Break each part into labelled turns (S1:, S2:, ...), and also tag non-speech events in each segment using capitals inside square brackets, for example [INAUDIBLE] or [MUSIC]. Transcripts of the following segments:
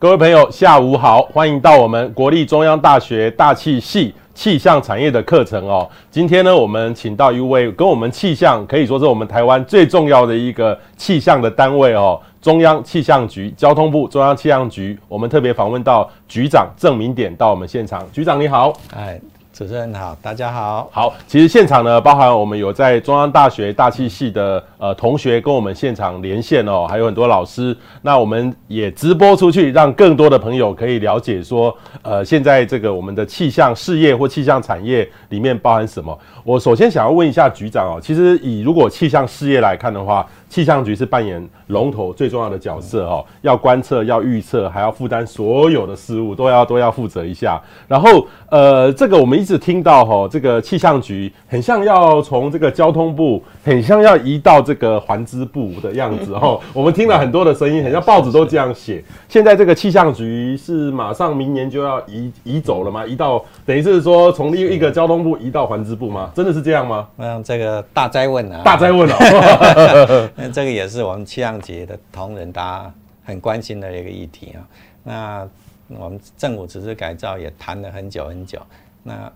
S1: 各位朋友，下午好，欢迎到我们国立中央大学大气系气象产业的课程哦。今天呢，我们请到一位跟我们气象可以说是我们台湾最重要的一个气象的单位哦，中央气象局交通部中央气象局。我们特别访问到局长郑明典到我们现场，局长你好，
S2: 哎。主持人好，大家好。
S1: 好，其实现场呢，包含我们有在中央大学大气系的呃同学跟我们现场连线哦，还有很多老师。那我们也直播出去，让更多的朋友可以了解说，呃，现在这个我们的气象事业或气象产业里面包含什么。我首先想要问一下局长哦，其实以如果气象事业来看的话。气象局是扮演龙头最重要的角色哦，要观测、要预测，还要负担所有的事务，都要都要负责一下。然后，呃，这个我们一直听到哈，这个气象局很像要从这个交通部，很像要移到这个环资部的样子哦。[LAUGHS] 我们听了很多的声音，很像报纸都这样写。现在这个气象局是马上明年就要移移走了吗？移到等于是说从另一个交通部移到环资部吗？真的是这样吗？
S2: 嗯，这个大灾问啊，
S1: 大灾问哦。
S2: 那这个也是我们气象局的同仁大家很关心的一个议题啊。那我们政府组织改造也谈了很久很久。那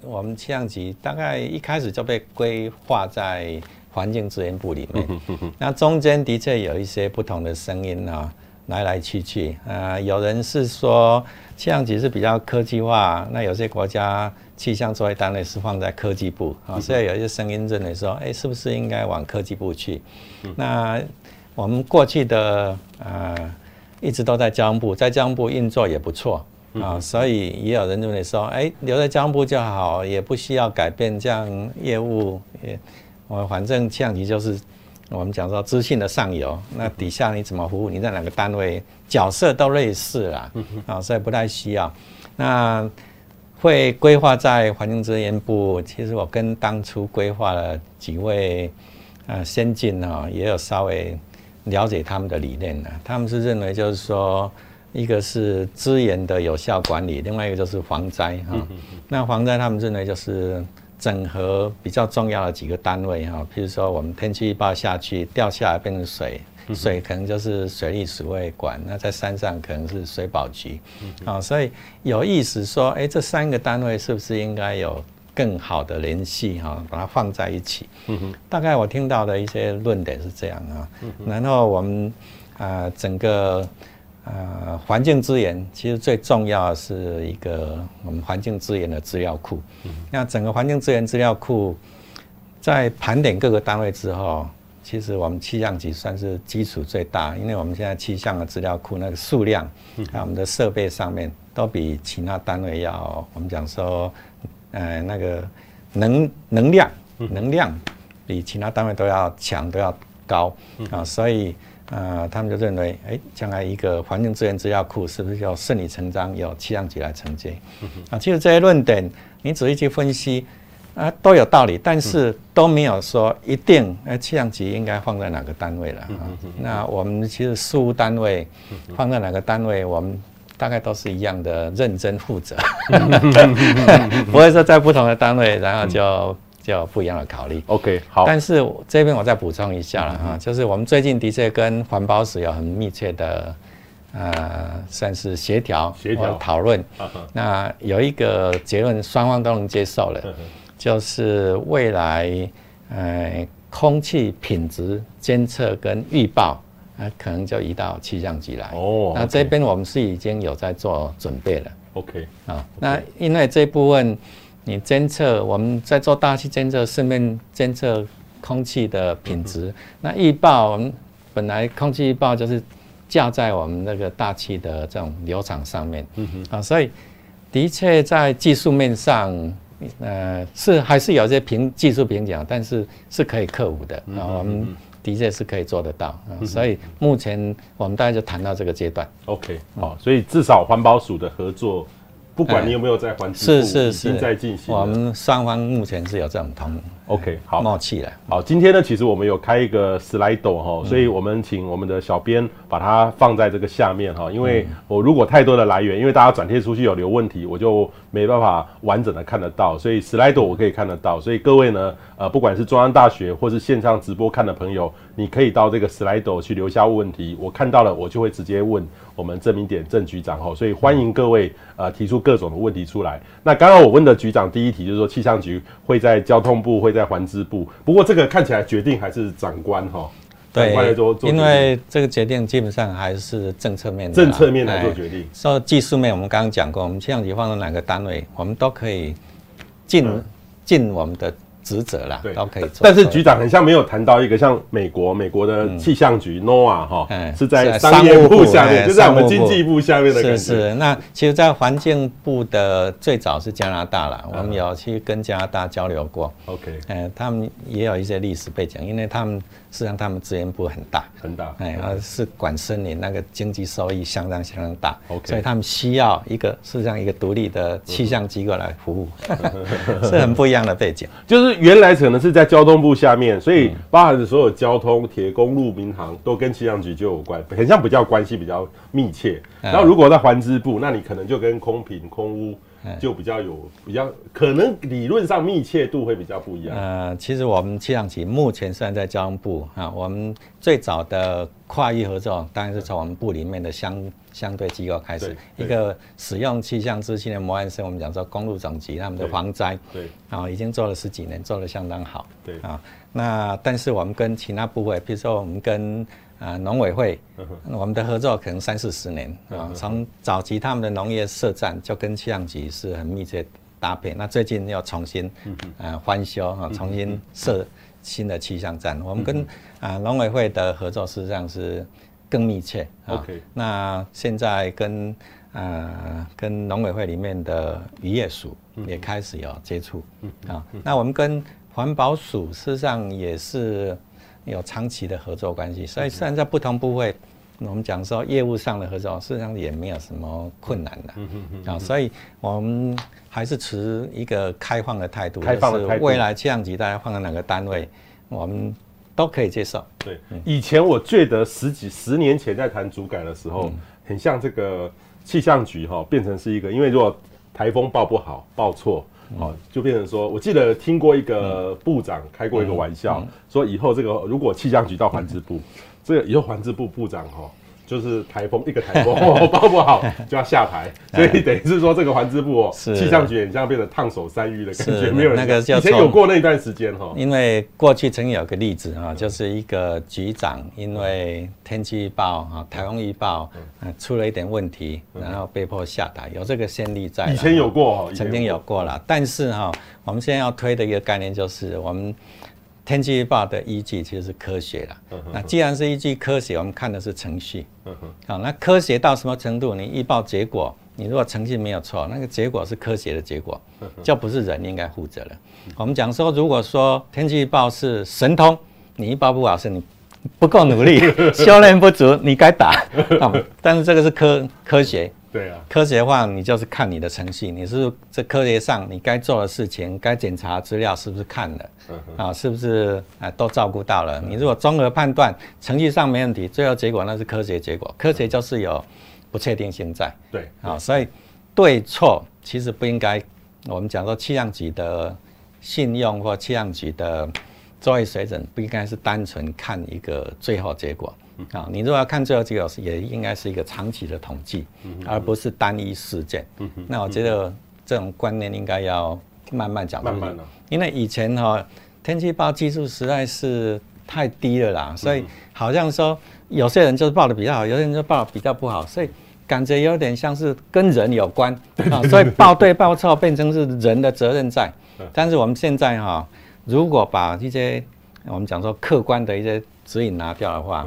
S2: 我们气象局大概一开始就被规划在环境资源部里面。那中间的确有一些不同的声音啊，来来去去。啊，有人是说气象局是比较科技化，那有些国家。气象作业单位是放在科技部啊，所以有一些声音认为说，哎，是不是应该往科技部去？那我们过去的呃一直都在交通部，在交通部运作也不错啊，所以也有人认为说，哎，留在交通部就好，也不需要改变这样业务。也我反正气象局就是我们讲说资讯的上游，那底下你怎么服务，你在哪个单位角色都类似啦，啊，所以不太需要。那会规划在环境资源部，其实我跟当初规划了几位呃先进啊，也有稍微了解他们的理念的。他们是认为就是说，一个是资源的有效管理，另外一个就是防灾哈。那防灾他们认为就是整合比较重要的几个单位哈，譬如说我们天气预报下去掉下来变成水。水可能就是水利水位管，那在山上可能是水保局，啊，所以有意思说，哎，这三个单位是不是应该有更好的联系哈，把它放在一起。大概我听到的一些论点是这样啊。然后我们啊，整个啊环境资源其实最重要的是一个我们环境资源的资料库。那整个环境资源资料库在盘点各个单位之后。其实我们气象局算是基础最大，因为我们现在气象的资料库那个数量，还有我们的设备上面都比其他单位要，我们讲说，呃，那个能能量能量比其他单位都要强，都要高啊，所以呃，他们就认为，哎，将来一个环境资源资料库是不是就顺理成章由气象局来承接？啊，其实这些论点你仔细去分析。啊，都有道理，但是都没有说一定，呃，气象局应该放在哪个单位了啊？那我们其实事务单位放在哪个单位，我们大概都是一样的认真负责，[LAUGHS] 不会说在不同的单位，然后就就不一样的考虑。OK，好。但是这边我再补充一下了哈，就是我们最近的确跟环保署有很密切的呃，算是协调协调讨论。那有一个结论，双方都能接受了。就是未来，呃，空气品质监测跟预报，啊，可能就移到气象局来。哦，那这边我们是已经有在做准备了。OK，啊，那因为这部分你监测，我们在做大气监测，顺便监测空气的品质。那预报，我们本来空气预报就是架在我们那个大气的这种流场上面。嗯哼，啊，所以的确在技术面上。呃，是还是有些瓶技术瓶颈，但是是可以克服的啊。我们的确是可以做得到啊。所以目前我们大概就谈到这个阶段。OK，好，所以至少环保署的合作。不管你有没有在环境是是是，已经在进行。我们双方目前是有这种同 OK 好默契了。好，今天呢，其实我们有开一个 slide 哈，所以我们请我们的小编把它放在这个下面哈，因为我如果太多的来源，因为大家转贴出去有留问题，我就没办法完整的看得到，所以 Slido 我可以看得到，所以各位呢，呃，不管是中央大学或是线上直播看的朋友，你可以到这个 Slido 去留下问题，我看到了我就会直接问。
S1: 我们证明点郑局长哈，所以欢迎各位呃提出各种的问题出来。那刚刚我问的局长第一题就是说气象局会在交通部会在环资部，不过这个看起来决定还是长官哈。
S2: 对，因为这个决定基本上还是政策面的，
S1: 政策面来做决定。
S2: 说技术面，我们刚刚讲过，我们气象局放到哪个单位，我们都可以尽尽我们的。职责啦，对，都可以做。
S1: 但是局长很像没有谈到一个像美国，美国的气象局 NOAA 哈，是在商业部下面，就在我们经济部下面的。
S2: 是是，那其实，在环境部的最早是加拿大啦，我们有去跟加拿大交流过。OK，嗯，他们也有一些历史背景，因为他们。实际上，他们资源部很大，
S1: 很大，
S2: 哎，是管森林，那个经济收益相当相当大，OK，所以他们需要一个，事实上一个独立的气象机构来服务，[LAUGHS] 是很不一样的背景。
S1: 就是原来可能是在交通部下面，所以包含的所有交通、铁、公路、民航都跟气象局就有关，很像比较关系比较密切。然后如果在环资部，那你可能就跟空品、空污。就比较有比较可能理论上密切度会比较不一样。
S2: 呃，其实我们气象局目前虽然在交通部啊，我们最早的跨域合作当然是从我们部里面的相相对机构开始。一个使用气象资讯的模范生，我们讲说公路总局他们的防灾，对，啊，已经做了十几年，做得相当好。对啊，那但是我们跟其他部位，比如说我们跟。啊，农委会，我们的合作可能三四十年啊。从早期他们的农业设站就跟气象局是很密切搭配。那最近要重新呃翻修啊，重新设新的气象站。我们跟啊农委会的合作实际上是更密切啊。那现在跟啊跟农委会里面的渔业署也开始有接触啊。那我们跟环保署事实上也是。有长期的合作关系，所以虽然在不同部位，我们讲说业务上的合作，事实上也没有什么困难的啊。所以我们还是持一个开放的态度，开放的态度。未来气象局大家放在哪个单位，我们都可以接受。
S1: 对，以前我觉得十几十年前在谈主改的时候，很像这个气象局哈，变成是一个，因为如果台风报不好，报错。哦，就变成说，我记得听过一个部长开过一个玩笑，说以后这个如果气象局到环资部，这个以后环资部部长哈。就是台风一个台风 [LAUGHS] 报不好 [LAUGHS] 就要下台，所以等于是说这个环支部哦，气象局很像变成烫手山芋的感觉，没有那个以前有过那段时间哈。
S2: 因为过去曾经有个例子哈，就是一个局长因为天气预报啊、台风预报出了一点问题，然后被迫下台，有这个先例在。
S1: 以前有过，
S2: 曾经有过了，但是哈，我们现在要推的一个概念就是我们。天气预报的依据其实是科学了。那既然是依据科学，我们看的是程序。好，那科学到什么程度？你预报结果，你如果程序没有错，那个结果是科学的结果，就不是人应该负责了。我们讲说，如果说天气预报是神通，你预报不好是你不够努力，[LAUGHS] 修炼不足，你该打。但是这个是科科学。
S1: 对啊，
S2: 科学化你就是看你的程序，你是这科学上你该做的事情，该检查资料是不是看了，啊，是不是啊都照顾到了？你如果综合判断程序上没问题，最后结果那是科学结果，科学就是有不确定性在。对，啊，所以对错其实不应该，我们讲说气象局的信用或气象局的作业水准不应该是单纯看一个最后结果。啊，你如果要看最后结果，也应该是一个长期的统计，而不是单一事件。那我觉得这种观念应该要慢慢讲。慢慢的，因为以前哈天气报技术实在是太低了啦，所以好像说有些人就是报的比较好，有些人就报的比较不好，所以感觉有点像是跟人有关 [LAUGHS] 啊。所以报对报错变成是人的责任在。但是我们现在哈，如果把一些我们讲说客观的一些指引拿掉的话，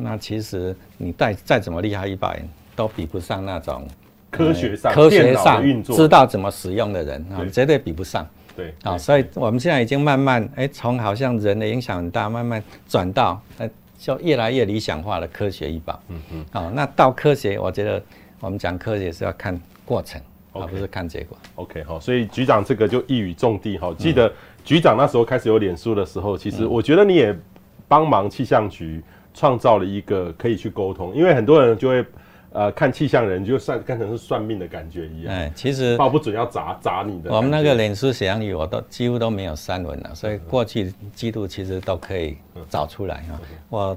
S2: 那其实你再再怎么厉害一百，都比不上那种
S1: 科学上、
S2: 科学上知道怎么使用的人啊，绝对比不上。
S1: 对
S2: 啊，所以我们现在已经慢慢哎，从好像人的影响很大，慢慢转到哎，就越来越理想化的科学预报。嗯嗯。好，那到科学，我觉得我们讲科学是要看过程，而不是看结果。
S1: OK，好，所以局长这个就一语中的哈。记得局长那时候开始有脸书的时候，其实我觉得你也帮忙气象局。创造了一个可以去沟通，因为很多人就会，呃，看气象人就算看成是算命的感觉一样。哎，
S2: 其实
S1: 报不准要砸砸你的。
S2: 我们那个脸书写上语我都几乎都没有删文了，所以过去季度其实都可以找出来哈。我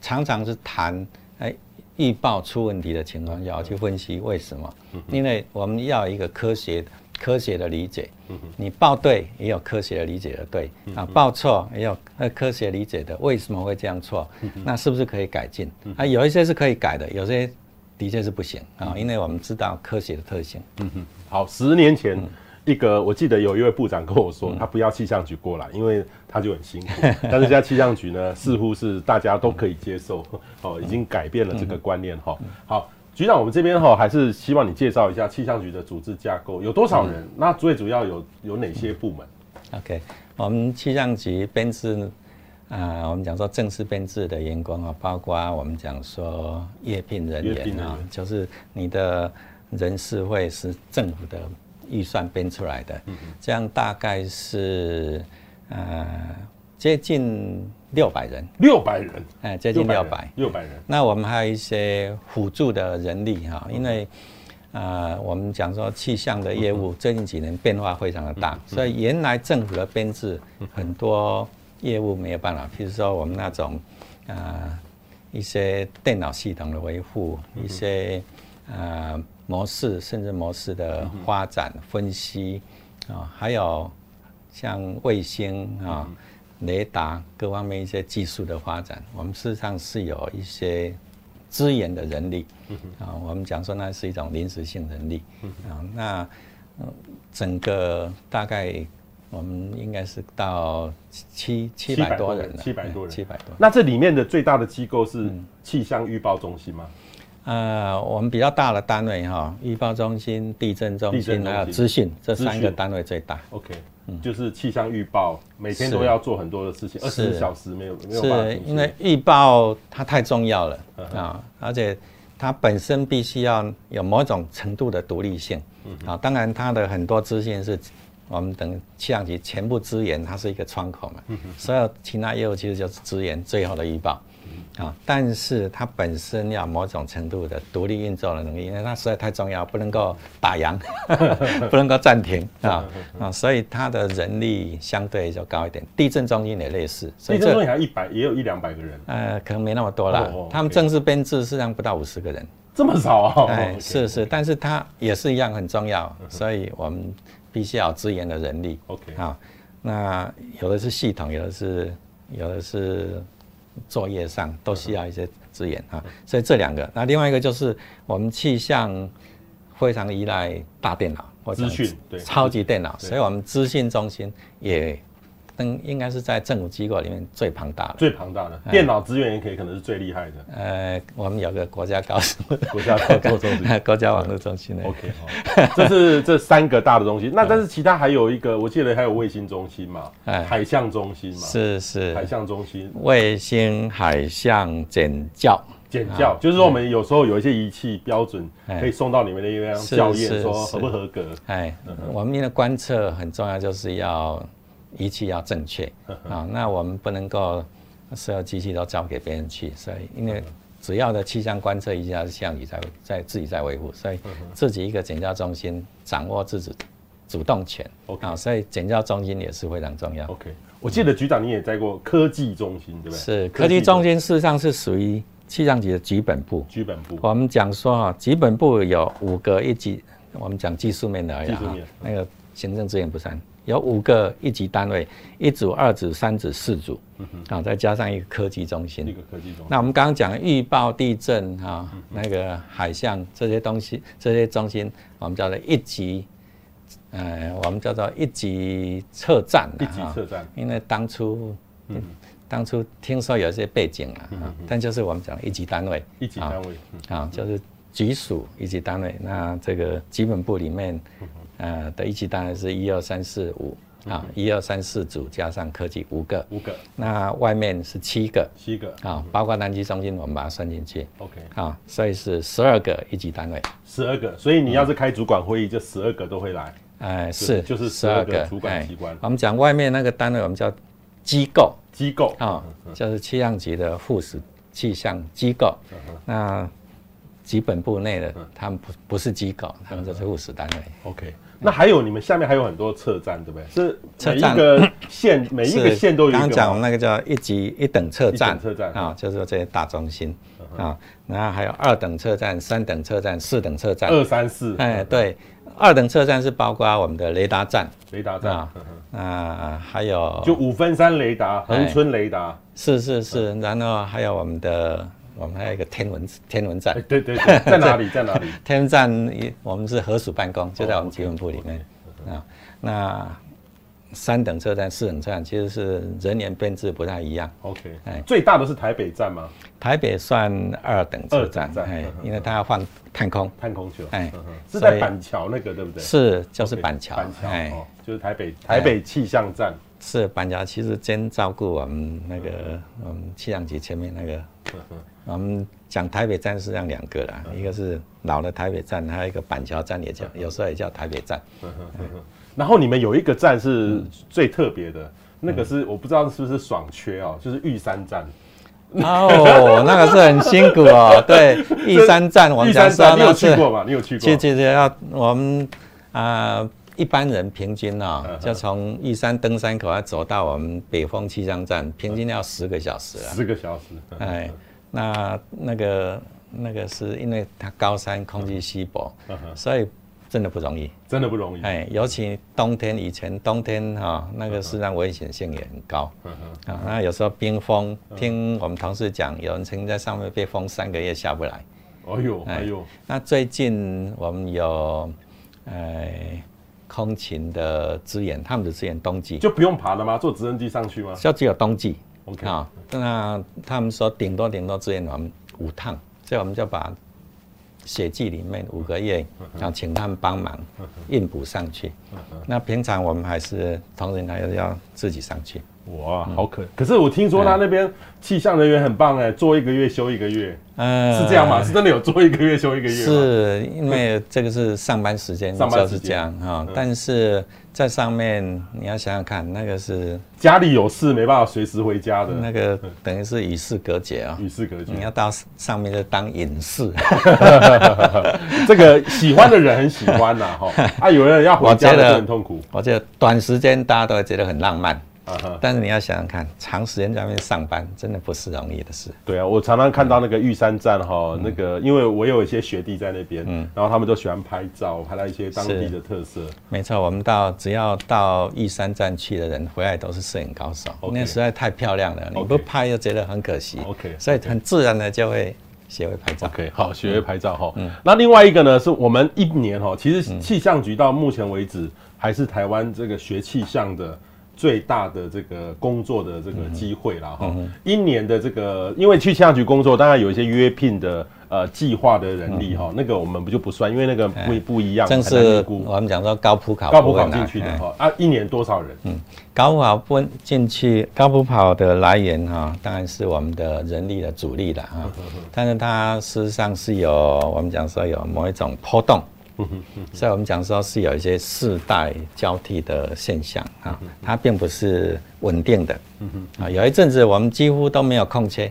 S2: 常常是谈，哎，预报出问题的情况下，去分析为什么？因为我们要一个科学科学的理解。你报对也有科学的理解的对啊，报错也有科学理解的为什么会这样错？那是不是可以改进？啊，有一些是可以改的，有些的确是不行啊，因为我们知道科学的特性。
S1: 嗯哼，好，十年前。一个，我记得有一位部长跟我说，他不要气象局过来，因为他就很辛苦。[LAUGHS] 但是现在气象局呢，似乎是大家都可以接受，哦，已经改变了这个观念哈。好，局长，我们这边哈还是希望你介绍一下气象局的组织架构有多少人？那最主要有有哪些部门
S2: ？OK，我们气象局编制啊，我们讲说正式编制的员工啊，包括我们讲说业聘人员啊，就是你的人事会是政府的。预算编出来的，这样大概是呃接近六百人，
S1: 六百人，
S2: 哎，接近六百，
S1: 六百。人。
S2: 那我们还有一些辅助的人力哈，因为呃我们讲说气象的业务最近几年变化非常的大，所以原来政府的编制很多业务没有办法，譬如说我们那种呃一些电脑系统的维护，一些呃。模式甚至模式的发展分析啊，还有像卫星啊、雷达各方面一些技术的发展，我们事实上是有一些资源的人力啊。我们讲说那是一种临时性人力啊。那整个大概我们应该是到七七百多人了，
S1: 七百多人，
S2: 七百多。
S1: 那这里面的最大的机构是气象预报中心吗？
S2: 呃，我们比较大的单位哈，预报中心、地震中心还有资讯这三个单位最大。
S1: OK，嗯，就是气象预报，每天都要做很多的事情，二十四小时没有没有办法。
S2: 是因为预报它太重要了啊，而且它本身必须要有某种程度的独立性啊。当然，它的很多资讯是我们等气象局全部支援，它是一个窗口嘛。所有其他业务其实就是支援最后的预报。啊，但是它本身要某种程度的独立运作的能力，因为它实在太重要，不能够打烊，[LAUGHS] 不能够暂停啊啊，所以它的人力相对就高一点。地震中心也类似，
S1: 地震中心还一百，也有一两百个人。
S2: 呃，可能没那么多啦，他们正式编制实际上不到五十个人，
S1: 这么少啊？
S2: 哎，是是，但是它也是一样很重要，所以我们必须要支援的人力。
S1: OK，
S2: 好，那有的是系统，有的是有的是。作业上都需要一些资源啊，所以这两个，那另外一个就是我们气象非常依赖大电脑或者资讯，对，超级电脑，所以我们资讯中心也。嗯，应该是在政府机构里面最庞大的，
S1: 最庞大的电脑资源也可以，可能是最厉害的。
S2: 呃，我们有个国家高速，
S1: 国家高速中心，[LAUGHS]
S2: 国家网络中心。
S1: OK，好，这是这三个大的东西。那但是其他还有一个，我记得还有卫星中心嘛，海象中心嘛，
S2: 是是
S1: 海象中心，
S2: 卫星海象检校，
S1: 检校就是说我们有时候有一些仪器标准可以送到你们的一个校验，说合不合格。
S2: 哎，我们的观测很重要，就是要。仪器要正确。啊，那我们不能够所有机器都交给别人去，所以因为主要的气象观测仪器还是气象局在在自己在维护，所以自己一个检校中心掌握自己主动权。啊，所以检校中心也是非常重要。
S1: OK，我记得局长你也在过科技中心，对不对？
S2: 是科技中心事实上是属于气象局的局本部。
S1: 局本部，
S2: 我们讲说啊，局本部有五个一级，我们讲技术面的而已啊，那个行政资源不算。有五个一级单位，一组、二组、三组、四组，啊，再加上一个科技中心。一个科技中心。那我们刚刚讲预报地震啊，那个海象这些东西，这些中心，我们叫做一级，呃，我们叫做一级测站。
S1: 一级测站。
S2: 因为当初，当初听说有一些背景啊，但就是我们讲一级单位。
S1: 一级单位。
S2: 啊，就是局属一级单位。那这个基本部里面。呃，的一级当然是一二三四五啊，一二三四组加上科技五个，
S1: 五个。
S2: 那外面是七个，
S1: 七个
S2: 啊，包括南极中心，我们把它算进去。
S1: OK，
S2: 啊，所以是十二个一级单位。
S1: 十二个，所以你要是开主管会议，这十二个都会来。
S2: 哎，是，
S1: 就是十二个主管机关。
S2: 我们讲外面那个单位，我们叫机构，
S1: 机构
S2: 啊，就是气象局的附属气象机构。那基本部内的，他们不不是机构，他们就是务实单位。
S1: OK，那还有你们下面还有很多车站，对不对？是每一个县 [COUGHS] 每一个县都有一个。
S2: 刚刚讲那个叫一级一等车站，测站啊，就是说这些大中心啊，然后还有二等车站、三等车站、四等车站。
S1: 二三四。
S2: 哎，对，二等车站是包括我们的雷达站，
S1: 雷达站
S2: 啊，还有
S1: 就五分山雷达、恒春雷达，
S2: 是是是，然后还有我们的。我们还有一个天文天文站，
S1: 对对对，[LAUGHS] 在哪里？在哪里？
S2: 天文站，我们是合署办公，就在我们基本部里面啊。那三等车站、四等车站其实是人员编制不太一样。
S1: OK，哎，最大的是台北站吗？
S2: 台北算二等车站，哎，因为它要放探空，
S1: 探空球，哎，是在板桥那个对不对？
S2: 是，就是板桥，
S1: 板桥，哎，就是台北台北气象站。
S2: 是板桥，其实兼照顾我们那个我们气象局前面那个。我们讲台北站是这样两个啦，一个是老的台北站，还有一个板桥站也叫，有时候也叫台北站。
S1: 然后你们有一个站是最特别的，那个是我不知道是不是爽缺哦，就是玉山站。
S2: 哦，那个是很辛苦哦。对，[LAUGHS] 玉山站我们讲说，
S1: 你有去过吗？你有去过？
S2: 去去去，要我们啊一般人平均啊，就从玉山登山口要走到我们北峰气象站，平均要十个小时啊。
S1: 十个小时。哎。
S2: 那那个那个是因为它高山空气稀薄，所以真的不容易，
S1: 真的不容易。
S2: 哎，尤其冬天，以前冬天哈，那个实际上危险性也很高。啊，那有时候冰封，听我们同事讲，有人曾经在上面被封三个月下不来。
S1: 哎呦，哎呦。
S2: 那最近我们有呃空勤的支援，他们的支援冬季
S1: 就不用爬了吗？坐直升机上去吗？
S2: 就只有冬季。OK 啊，那他们说顶多顶多支援我们五趟，所以我们就把雪季里面五个月，要请他们帮忙运补上去。那平常我们还是同仁还是要自己上去。
S1: 哇，好可！可是我听说他那边气象人员很棒哎，做一个月休一个月，嗯，是这样吗？是真的有做一个月休一个月？
S2: 是因为这个是上班时间，就是这样哈。但是在上面你要想想看，那个是
S1: 家里有事没办法随时回家的，
S2: 那个等于是与世隔绝啊，
S1: 与世隔绝。
S2: 你要到上面就当隐士，[LAUGHS]
S1: 这个喜欢的人很喜欢呐哈。啊，有人要回家的很痛苦。[LAUGHS]
S2: 我觉得短时间大家都会觉得很浪漫。但是你要想想看，长时间在外面上班，真的不是容易的事。
S1: 对啊，我常常看到那个玉山站哈，那个因为我有一些学弟在那边，嗯，然后他们都喜欢拍照，拍到一些当地的特色。
S2: 没错，我们到只要到玉山站去的人，回来都是摄影高手，那实在太漂亮了，你不拍又觉得很可惜。OK，所以很自然的就会学会拍照。
S1: OK，好，学会拍照哈。嗯，那另外一个呢，是我们一年哈，其实气象局到目前为止还是台湾这个学气象的。最大的这个工作的这个机会了哈，一年的这个，因为去气象局工作，当然有一些约聘的呃计划的人力哈，那个我们不就不算，因为那个不不一样。
S2: 正是我们讲说高普考，
S1: 高普考进去的哈。啊，一年多少人？嗯，
S2: 高普考分进去，高普考的来源哈，当然是我们的人力的主力了哈，但是它事实上是有我们讲说有某一种波动。[LAUGHS] 所以，我们讲说是有一些世代交替的现象啊，它并不是稳定的啊。有一阵子我们几乎都没有空缺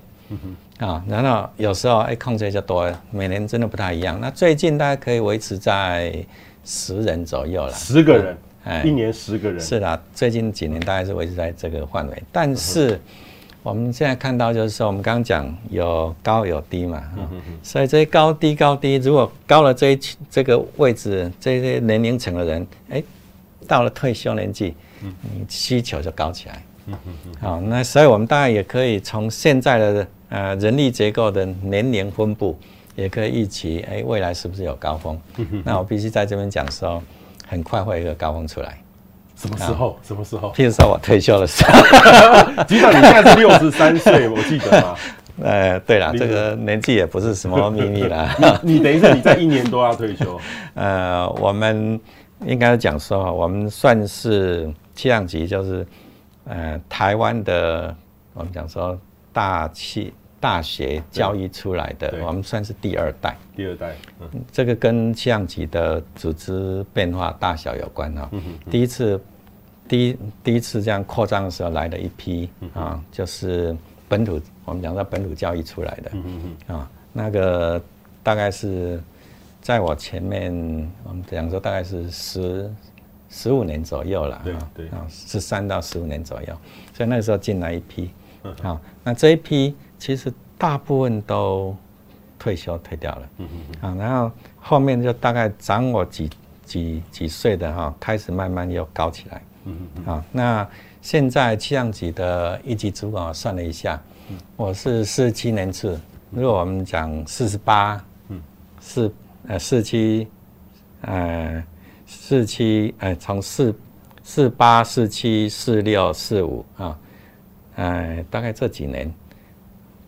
S2: 啊，然后有时候哎空缺就多了，每年真的不太一样。那最近大概可以维持在十人左右了，
S1: 十个人，哎，一年十个人，
S2: 是的，最近几年大概是维持在这个范围，但是。我们现在看到就是说，我们刚刚讲有高有低嘛，所以这些高低高低，如果高了这一这个位置，这些年龄层的人，哎，到了退休年纪，嗯，需求就高起来，嗯好，那所以我们大概也可以从现在的呃人力结构的年龄分布，也可以预期，哎，未来是不是有高峰？那我必须在这边讲说，很快会有一个高峰出来。
S1: 什么时候？什么时候？
S2: 譬如说我退休的时候，[LAUGHS]
S1: 局长，你现在是六十三岁，我记得吗？[LAUGHS]
S2: 呃，对了，这个年纪也不是什么秘密了。[LAUGHS]
S1: 你等一下，你在一年多要退休。
S2: 呃，我们应该讲说，我们算是气象局，就是呃台湾的，我们讲说大气大学教育出来的，我们算是第二代。
S1: 第二代，嗯，
S2: 这个跟气象局的组织变化大小有关哈。第一次。第一第一次这样扩张的时候来了一批啊，就是本土，我们讲到本土教育出来的。啊，那个大概是在我前面，我们讲说大概是十十五年左右了，
S1: 对对。啊，
S2: 十三到十五年左右，所以那个时候进来一批，好，那这一批其实大部分都退休退掉了，啊，然后后面就大概长我几几几岁的哈，开始慢慢又高起来，嗯好，那现在气象局的一级主管我算了一下，我是四十七年次，如果我们讲四十八，嗯，四呃四七，呃四七，呃从四四八四七四六四五啊，呃大概这几年，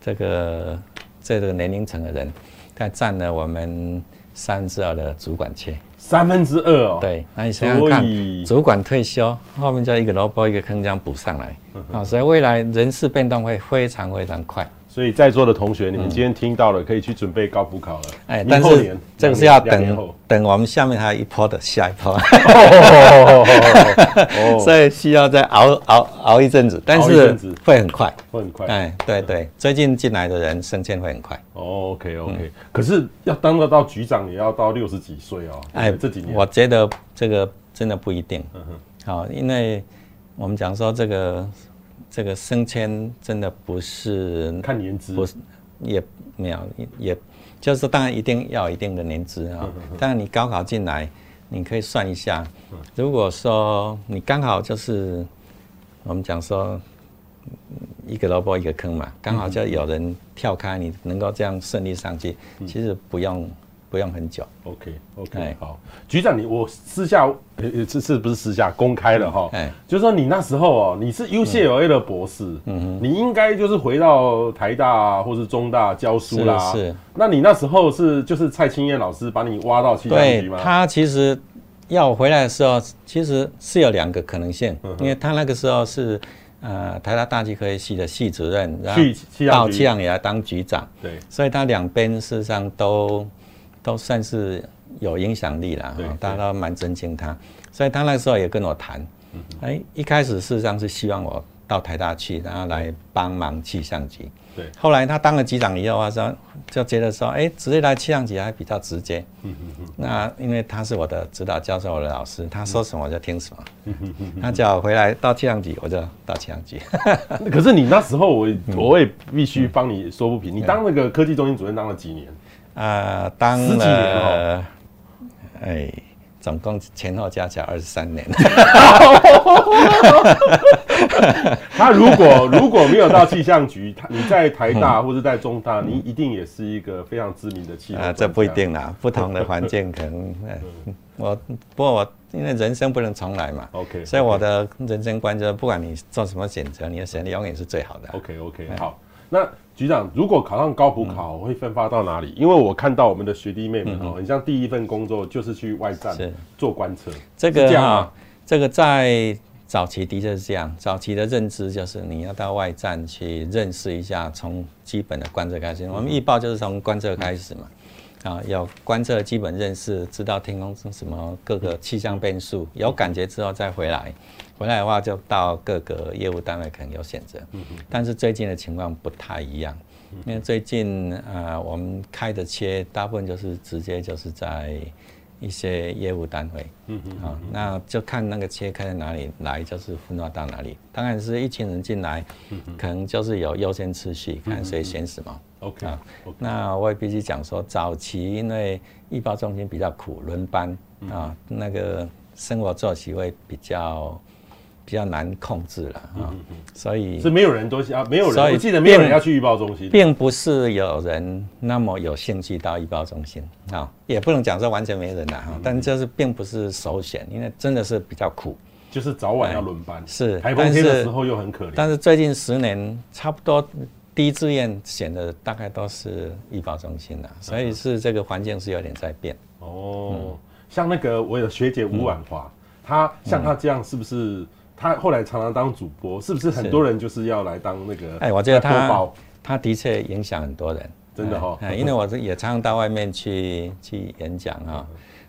S2: 这个这个年龄层的人，他占了我们三十二的主管缺。
S1: 三分之二哦，
S2: 对，那你想想看，主管退休，后面就一个萝卜一个坑这样补上来，啊，所以未来人事变动会非常非常快。
S1: 所以在座的同学，你们今天听到了，可以去准备高补考了。
S2: 哎，但是这个是要等等我们下面还有一波的下一波，[LAUGHS] 所以需要再熬熬熬一阵子，但是会很快，
S1: 会很快。
S2: 哎，对对，最近进来的人升迁会很快。
S1: OK OK，可是要当得到局长，也要到六十几岁哦。哎，这几年
S2: 我觉得这个真的不一定。嗯哼，好，因为我们讲说这个。这个升迁真的不是
S1: 看年资，
S2: 不是也没有，也就是，当然一定要有一定的年资啊。当然你高考进来，你可以算一下，如果说你刚好就是我们讲说一个萝卜一个坑嘛，刚好就有人跳开，你能够这样顺利上去，其实不用。不用很久。
S1: OK OK，好，局长，你我私下呃，这是不是私下公开了哈？哎，就是说你那时候哦，你是 UCLA 的博士，嗯哼，你应该就是回到台大或是中大教书啦。是。那你那时候是就是蔡清燕老师把你挖到气象局吗？
S2: 他其实要我回来的时候，其实是有两个可能性，因为他那个时候是呃台大大气科学系的系主任，然后到气象也来当局长，对，所以他两边事实上都。都算是有影响力了，大家都蛮尊敬他，所以他那时候也跟我谈，哎，一开始事实上是希望我到台大去，然后来帮忙气象局。对，后来他当了局长以后啊，说就觉得说，哎，直接来气象局还比较直接。嗯嗯那因为他是我的指导教授，我的老师，他说什么我就听什么。他叫我回来到气象局，我就到气象局。[LAUGHS]
S1: 可是你那时候我我也必须帮你说不平，你当那个科技中心主任当了几年？
S2: 啊，当了，哎，总共前后加起来二十三年。[LAUGHS]
S1: 他如果如果没有到气象局，他你在台大 [LAUGHS] 或者在中大，你一定也是一个非常知名的气象。啊，
S2: 这不一定啦，不同的环境可能。[LAUGHS] 我不过我因为人生不能重来嘛，OK，所以我的人生观就是，不管你做什么选择，你的选择永远是最好的。
S1: OK OK，好，那。局长，如果考上高普考，会分发到哪里？因为我看到我们的学弟妹们哦，很像第一份工作就是去外站做观测。
S2: 这个啊，这个在早期的确是这样。早期的认知就是你要到外站去认识一下，从基本的观测开始。我们预报就是从观测开始嘛，啊，有观测基本认识，知道天空是什么各个气象变数，有感觉之后再回来。回来的话，就到各个业务单位可能有选择，但是最近的情况不太一样，因为最近啊，我们开的切大部分就是直接就是在一些业务单位，嗯嗯啊，那就看那个切开在哪里来，就是分发到哪里。当然是一群人进来，可能就是有优先次序，看谁先什么。OK 啊，那我也必须讲说，早期因为预报中心比较苦，轮班啊，那个生活作息会比较。比较难控制了啊，所以
S1: 是没有人都啊没有人，我记得没有人要去预报中心，
S2: 并不是有人那么有兴趣到预报中心啊，也不能讲说完全没人了哈，但就是并不是首选，因为真的是比较苦，
S1: 就是早晚要轮班，
S2: 是
S1: 台风天的时候又很可怜。
S2: 但是最近十年差不多第一志愿选的大概都是医保中心了，所以是这个环境是有点在变
S1: 哦。像那个我有学姐吴婉华，她像她这样是不是？她后来常常当主播，是不是很多人就是要来当那个？
S2: 哎，我觉得她她的确影响很多人。
S1: 真的哈、哦。
S2: 因为我这也常常到外面去去演讲啊。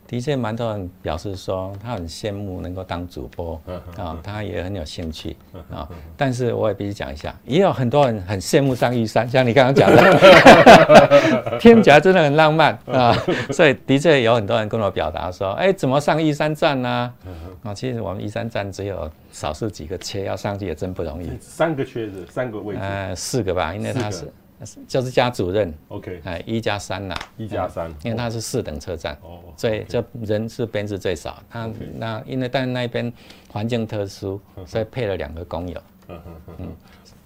S2: 的确，蛮多人表示说他很羡慕能够当主播啊，他也很有兴趣啊。但是我也必须讲一下，也有很多人很羡慕上玉山，像你刚刚讲的，听起来真的很浪漫啊。所以的确有很多人跟我表达说，哎，怎么上玉山站呢？啊，其实我们玉山站只有少数几个缺，要上去也真不容易。
S1: 三个缺子，三个位置，
S2: 呃，四个吧，因为他是。就是加主任
S1: ，OK，
S2: 哎，一加三呐，
S1: 一加三，
S2: 因为它是四等车站，哦，所以这人是编制最少。他那因为但那边环境特殊，所以配了两个工友。嗯嗯
S1: 嗯，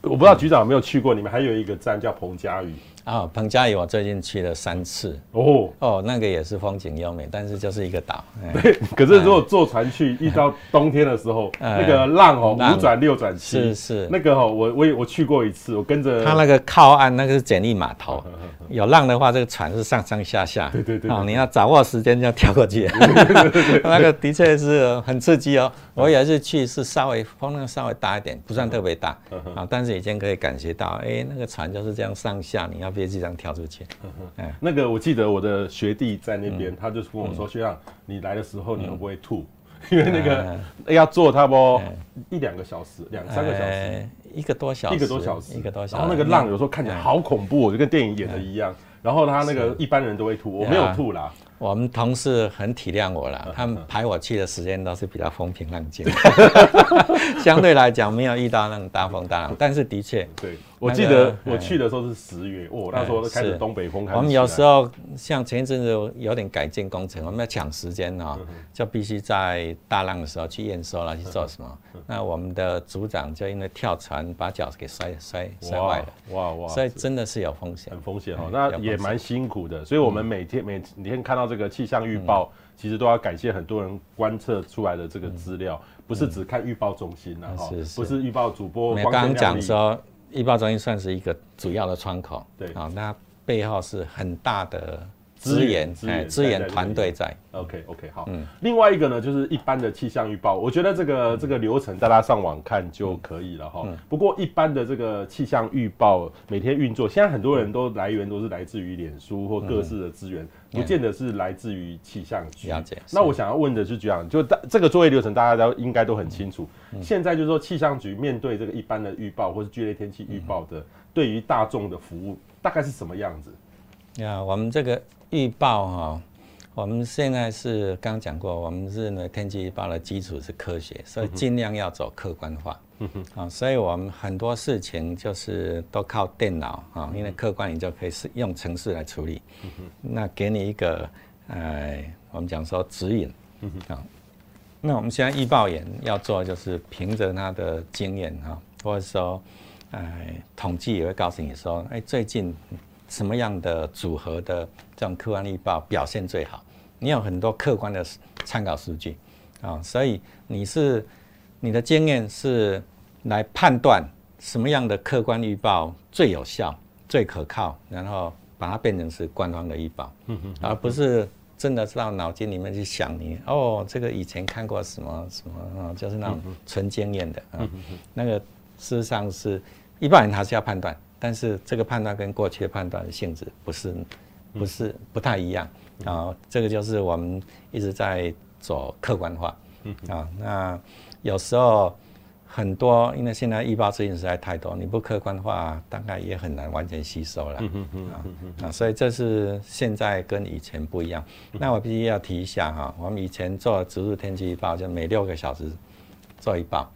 S1: 我不知道局长有没有去过，你们还有一个站叫彭佳屿。
S2: 啊，彭佳屿我最近去了三次哦哦，那个也是风景优美，但是就是一个岛。
S1: 对，可是如果坐船去，一到冬天的时候，那个浪哦，五转六转七，
S2: 是是，
S1: 那个哦，我我我去过一次，我跟着
S2: 他那个靠岸，那个是简易码头，有浪的话，这个船是上上下下，
S1: 对对对，
S2: 哦，你要掌握时间就要跳过去，[LAUGHS] 那个的确是很刺激哦。我有一次去，是稍微风浪稍微大一点，不算特别大啊，但是已经可以感觉到，哎，那个船就是这样上下，你要。别这样跳出去。
S1: 嗯，那个我记得我的学弟在那边，他就跟我说：“学长，你来的时候你会不会吐？[LAUGHS] 因为那个要坐差不多一两个小时，两三个小时，
S2: 一个多小时，
S1: 一个多小时，
S2: 一个多小时。
S1: 然后那个浪有时候看起来好恐怖，就跟电影演的一样。然后他那个一般人都会吐，我没有吐啦。”
S2: 我们同事很体谅我了，他们排我去的时间都是比较风平浪静，[LAUGHS] 相对来讲没有遇到那种大风大浪，但是的确，
S1: 对，我记得我去的时候是十月，哦，那时候开始东北风开始。
S2: 我们有时候像前一阵子有点改建工程，我们要抢时间哦，就必须在大浪的时候去验收了，去做什么？那我们的组长就因为跳船把脚给摔摔摔坏了，哇哇！所以真的是有风险，
S1: 很风险哦，那也蛮辛苦的。所以我们每天每天看到。这个气象预报其实都要感谢很多人观测出来的这个资料，不是只看预报中心呐，哈，不是预报主播。
S2: 我刚刚讲说，预报中心算是一个主要的窗口，对啊，那背后是很大的。资源，哎，资源团队在。
S1: OK OK，好。嗯，另外一个呢，就是一般的气象预报，我觉得这个这个流程大家上网看就可以了哈。不过一般的这个气象预报每天运作，现在很多人都来源都是来自于脸书或各式的资源，不见得是来自于气象局。了解。那我想要问的是这样，就大这个作业流程大家都应该都很清楚。现在就是说气象局面对这个一般的预报或是剧烈天气预报的，对于大众的服务大概是什么样子？
S2: 呀，我们这个。预报哈，我们现在是刚讲过，我们认为天气预报的基础是科学，所以尽量要走客观化。嗯哼，啊，所以我们很多事情就是都靠电脑啊，因为客观你就可以是用程式来处理。嗯哼，那给你一个，呃，我们讲说指引。嗯哼，啊，那我们现在预报员要做就是凭着他的经验哈，或者说，哎，统计也会告诉你说，哎，最近。什么样的组合的这种客观预报表现最好？你有很多客观的参考数据啊，所以你是你的经验是来判断什么样的客观预报最有效、最可靠，然后把它变成是官方的预报，而不是真的到脑筋里面去想你哦，这个以前看过什么什么啊，就是那种纯经验的啊，那个事实上是一般人还是要判断。但是这个判断跟过去的判断的性质不是，不是不太一样啊。这个就是我们一直在走客观化啊。那有时候很多，因为现在预报资讯实在太多，你不客观化，大概也很难完全吸收了啊啊。所以这是现在跟以前不一样。那我必须要提一下哈，我们以前做植物天气预报，就每六个小时做一报，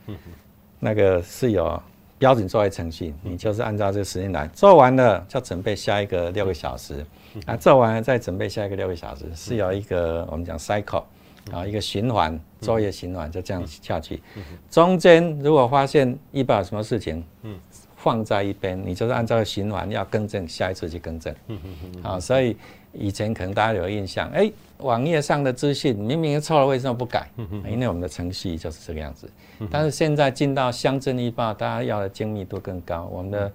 S2: 那个是有。标准作业程序，你就是按照这个时间来做完了，就准备下一个六个小时，啊，做完了再准备下一个六个小时，是有一个我们讲 cycle，啊，一个循环作业循环就这样下去。中间如果发现预报有什么事情，嗯放在一边，你就是按照循环要更正，下一次去更正。嗯嗯嗯啊，所以以前可能大家有印象，哎。网页上的资讯明明错了，为什么不改？因为我们的程序就是这个样子。但是现在进到乡镇预报，大家要的精密度更高，我们的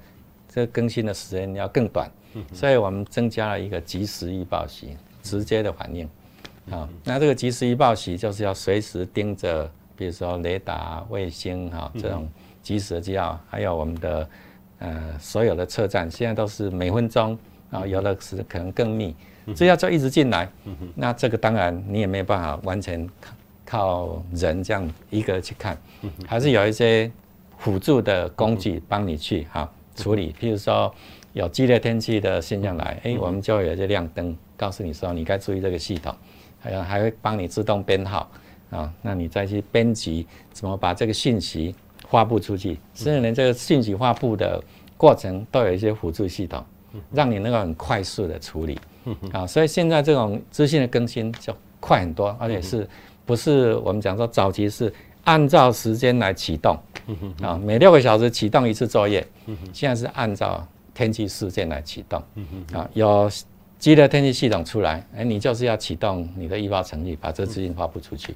S2: 这个更新的时间要更短，所以我们增加了一个即时预报席，直接的反应。啊，那这个即时预报席就是要随时盯着，比如说雷达、卫星哈这种即时的资料，还有我们的呃所有的车站，现在都是每分钟啊，有的是可能更密，只要就一直进来，那这个当然你也没有办法完全靠人这样一个去看，还是有一些辅助的工具帮你去哈处理，譬如说有激烈天气的现象来，哎，我们就有一些亮灯告诉你说你该注意这个系统，还有还会帮你自动编号啊，那你再去编辑怎么把这个信息发布出去，甚至连这个信息发布的过程都有一些辅助系统。让你能够很快速的处理，[LAUGHS] 啊，所以现在这种资讯的更新就快很多，而且是不是我们讲说早期是按照时间来启动，[LAUGHS] 啊，每六个小时启动一次作业，现在是按照天气事件来启动，[LAUGHS] 啊，有激烈天气系统出来，哎，你就是要启动你的预报程序，把这资讯发布出去，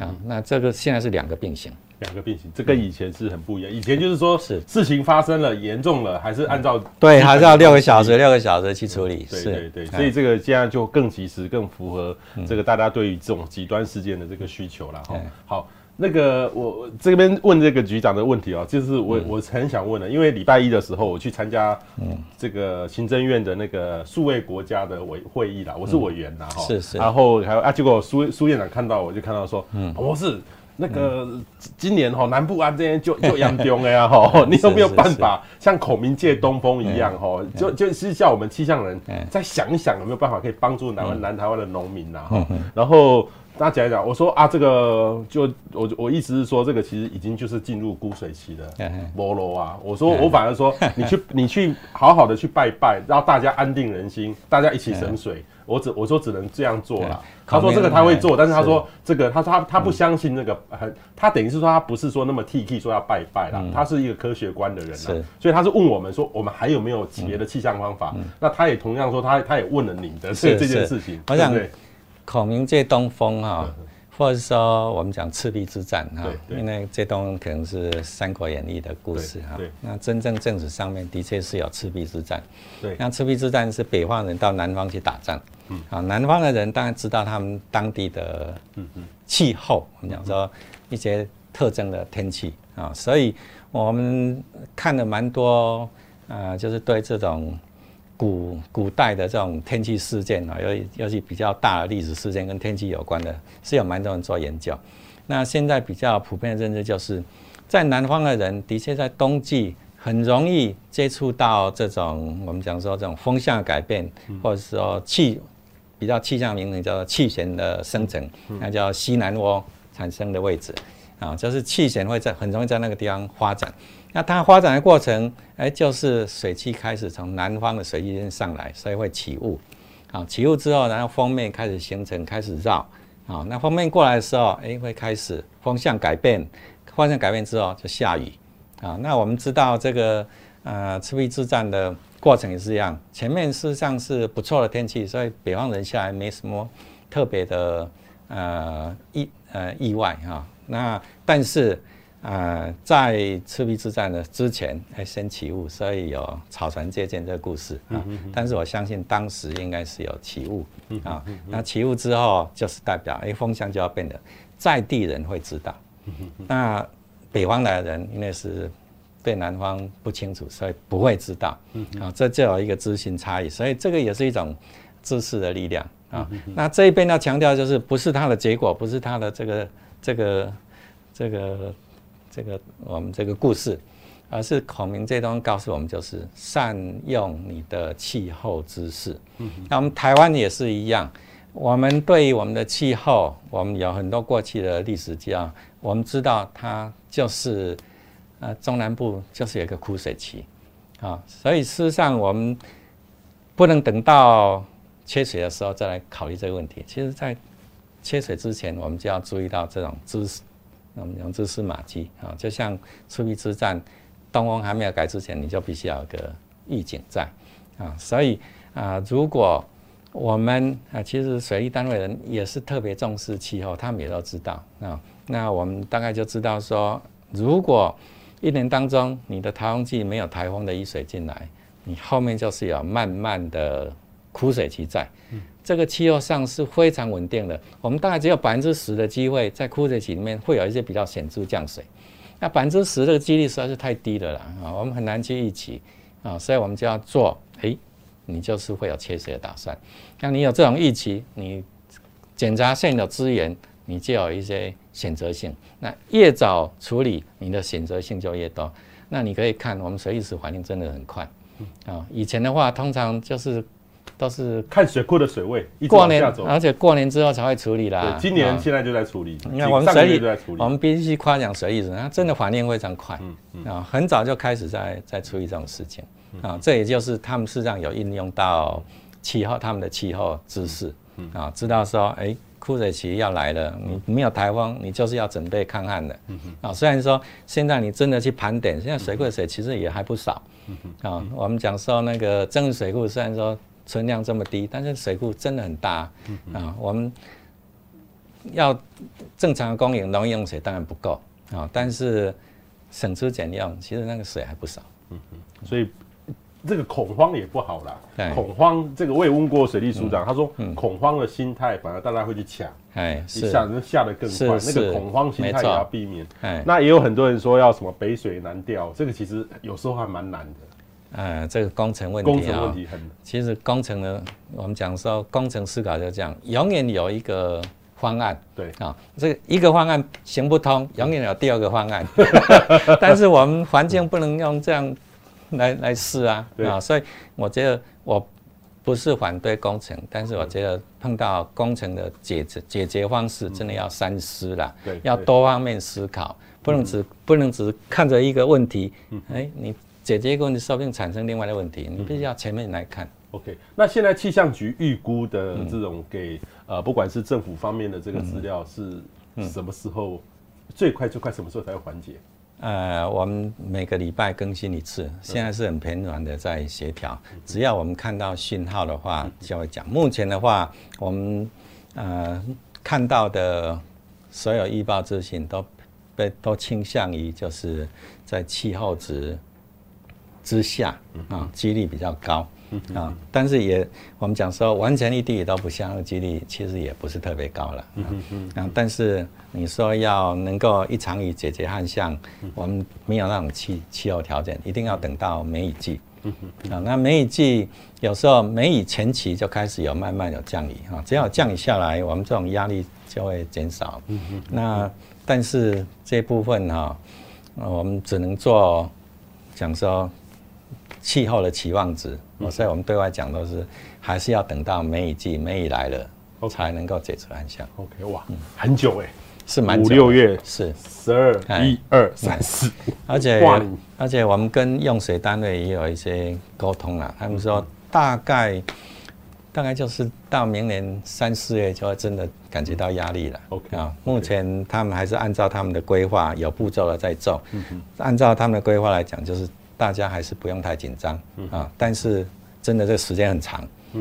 S2: 啊，那这个现在是两个并行。
S1: 两个并行，这跟以前是很不一样。以前就是说，是事情发生了严重了，还是按照
S2: 对，还是要六个小时，六个小时去处理。
S1: 对对对，所以这个现在就更及时，更符合这个大家对于这种极端事件的这个需求了哈。好，那个我这边问这个局长的问题哦，就是我我很想问的，因为礼拜一的时候我去参加这个行政院的那个数位国家的委会议啦，我是委员啦哈。是是。然后还有啊，结果苏苏院长看到我就看到说，嗯，我是。那个今年哈南部啊这边就就严重了呀哈，你有没有办法像孔明借东风一样哈，就就是叫我们气象人再想一想有没有办法可以帮助南湾南台湾的农民呐哈，然后大家讲一讲，我说啊这个就我我意思是说这个其实已经就是进入枯水期的菠萝啊，我说我反而说 [LAUGHS] 你去你去好好的去拜拜，让大家安定人心，大家一起省水。我只我说只能这样做了。他说这个他会做，但是他说这个他说他他不相信那个很，他等于是说他不是说那么 T K 说要拜拜啦，他是一个科学观的人啦，所以他是问我们说我们还有没有别的气象方法？那他也同样说他他也问了你的这这件事情。
S2: 我想孔明借东风哈。或者说，我们讲赤壁之战哈，因为这东可能是《三国演义》的故事哈。那真正正史上面的确是有赤壁之战。对，那赤壁之战是北方人到南方去打仗。嗯。啊，南方的人当然知道他们当地的气候，我们讲说一些特征的天气啊，所以我们看了蛮多啊，就是对这种。古古代的这种天气事件啊，尤尤其比较大的历史事件跟天气有关的，是有蛮多人做研究。那现在比较普遍的认知就是，在南方的人的确在冬季很容易接触到这种我们讲说这种风向改变，或者说气比较气象名称叫做气旋的生成，那叫西南涡产生的位置啊，就是气旋会在很容易在那个地方发展。那它发展的过程，哎，就是水汽开始从南方的水汽线上来，所以会起雾。啊，起雾之后，然后锋面开始形成，开始绕。啊，那锋面过来的时候，哎，会开始风向改变，方向改变之后就下雨。啊，那我们知道这个呃赤壁之战的过程也是一样，前面事实上是不错的天气，所以北方人下来没什么特别的呃意呃意外哈。那但是。呃，在赤壁之战的之前，哎，先起雾，所以有草船借箭这个故事啊。但是我相信当时应该是有起雾啊。那起雾之后，就是代表哎，风向就要变了，在地人会知道。那北方来的人，因为是对南方不清楚，所以不会知道。啊，这就有一个资讯差异，所以这个也是一种知识的力量啊。那这一边要强调就是，不是它的结果，不是它的这个这个这个。这个我们这个故事，而是孔明这东西告诉我们，就是善用你的气候知识。嗯，那我们台湾也是一样，我们对于我们的气候，我们有很多过去的历史资料，我们知道它就是呃中南部就是有一个枯水期啊，所以事实上我们不能等到缺水的时候再来考虑这个问题。其实，在缺水之前，我们就要注意到这种知识。我们用蛛丝马迹啊，就像赤壁之战，东风还没有改之前，你就必须要有个预警在啊。所以啊，如果我们啊，其实水利单位人也是特别重视气候，他们也都知道啊。那我们大概就知道说，如果一年当中你的台风季没有台风的雨水进来，你后面就是有慢慢的枯水期在。这个气候上是非常稳定的，我们大概只有百分之十的机会在枯水期里面会有一些比较显著降水，那百分之十的几率实在是太低了啦啊，我们很难去预期啊，所以我们就要做诶你就是会有缺水的打算。那你有这种预期，你检查现有资源，你就有一些选择性。那越早处理，你的选择性就越多。那你可以看，我们水利池反应真的很快啊。以前的话，通常就是。都是
S1: 看水库的水位，
S2: 过年，而且过年之后才会处理啦。
S1: 今年现在就在处理。
S2: 你看我们水利，我们必须夸奖水利人，他真的反应非常快。啊，很早就开始在在处理这种事情。啊，这也就是他们实际上有应用到气候，他们的气候知识。啊，知道说，哎，枯水期要来了，你没有台风，你就是要准备抗旱的。啊，虽然说现在你真的去盘点，现在水库的水其实也还不少。啊，我们讲说那个正水库，虽然说。存量这么低，但是水库真的很大啊！我们要正常的供应，农业用水当然不够啊，但是省吃俭用，其实那个水还不少。嗯
S1: 嗯，所以这个恐慌也不好啦。对恐慌，这个我也问过水利署长，嗯、他说恐慌的心态，反而大家会去抢，哎、嗯，一下子下得更快，那个恐慌心态也要避免。哎，那也有很多人说要什么北水南调，这个其实有时候还蛮难的。
S2: 呃，这个工程问题啊，工程问题很。其实工程呢，我们讲说工程思考就这样，永远有一个方案。对啊，这个一个方案行不通，永远有第二个方案。[LAUGHS] 但是我们环境不能用这样来来试啊对啊，所以我觉得我不是反对工程，但是我觉得碰到工程的解决解决方式，真的要三思了，对，要多方面思考，不能只不能只看着一个问题，哎，你。解决一个问题，说不定产生另外的问题，你必须要前面来看。嗯、
S1: OK，那现在气象局预估的这种给、嗯、呃，不管是政府方面的这个资料，是什么时候、嗯、最快最快什么时候才会缓解？
S2: 呃，我们每个礼拜更新一次，现在是很频繁的在协调。只要我们看到讯号的话，就会讲。目前的话，我们呃看到的所有预报资讯都被都倾向于就是在气候值。之下啊，几率比较高啊，但是也我们讲说完全一滴也都不下的几率，其实也不是特别高了。嗯啊，但是你说要能够一场雨解决旱象，我们没有那种气气候条件，一定要等到梅雨季。嗯啊，那梅雨季有时候梅雨前期就开始有慢慢有降雨啊，只要降雨下来，我们这种压力就会减少。那但是这部分哈，我们只能做讲说。气候的期望值，所以我们对外讲都是还是要等到梅雨季，梅雨来了才能够解除旱象。
S1: OK，哇，很久哎，
S2: 是蛮，
S1: 五六月
S2: 是。
S1: 十二一二三四，
S2: 而且而且我们跟用水单位也有一些沟通了，他们说大概大概就是到明年三四月就会真的感觉到压力了。OK 啊，目前他们还是按照他们的规划有步骤的在做，按照他们的规划来讲就是。大家还是不用太紧张啊，但是真的这个时间很长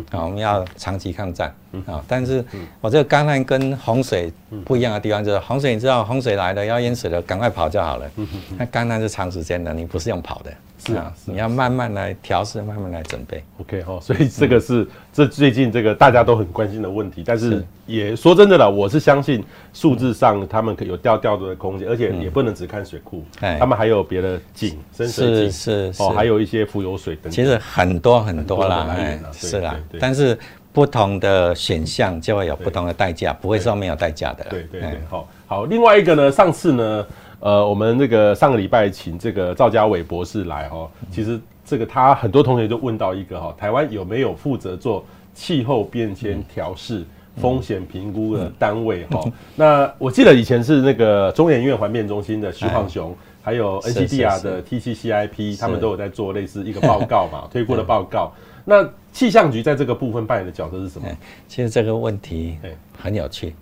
S2: 啊，我们要长期抗战啊。但是我这个干旱跟洪水不一样的地方就是，洪水你知道洪水来了要淹死了，赶快跑就好了。那干旱是长时间的，你不是用跑的。是啊，你要慢慢来调试，慢慢来准备。
S1: OK 哈，所以这个是这最近这个大家都很关心的问题。但是也说真的了，我是相信数字上他们可有调调度的空间，而且也不能只看水库，他们还有别的井、深水井是是哦，还有一些浮游水等。
S2: 其实很多很多啦，哎，是啦。但是不同的选项就会有不同的代价，不会说没有代价的。
S1: 对对对，好，好。另外一个呢，上次呢。呃，我们那个上个礼拜请这个赵家伟博士来哦，其实这个他很多同学就问到一个哈，台湾有没有负责做气候变迁调适风险评估的单位哈？那我记得以前是那个中研院环变中心的徐晃雄，[LAUGHS] 还有 NCDR 的 TCCIP，他们都有在做类似一个报告嘛，[LAUGHS] 推过的报告。那气象局在这个部分扮演的角色是什么？
S2: 其实这个问题很有趣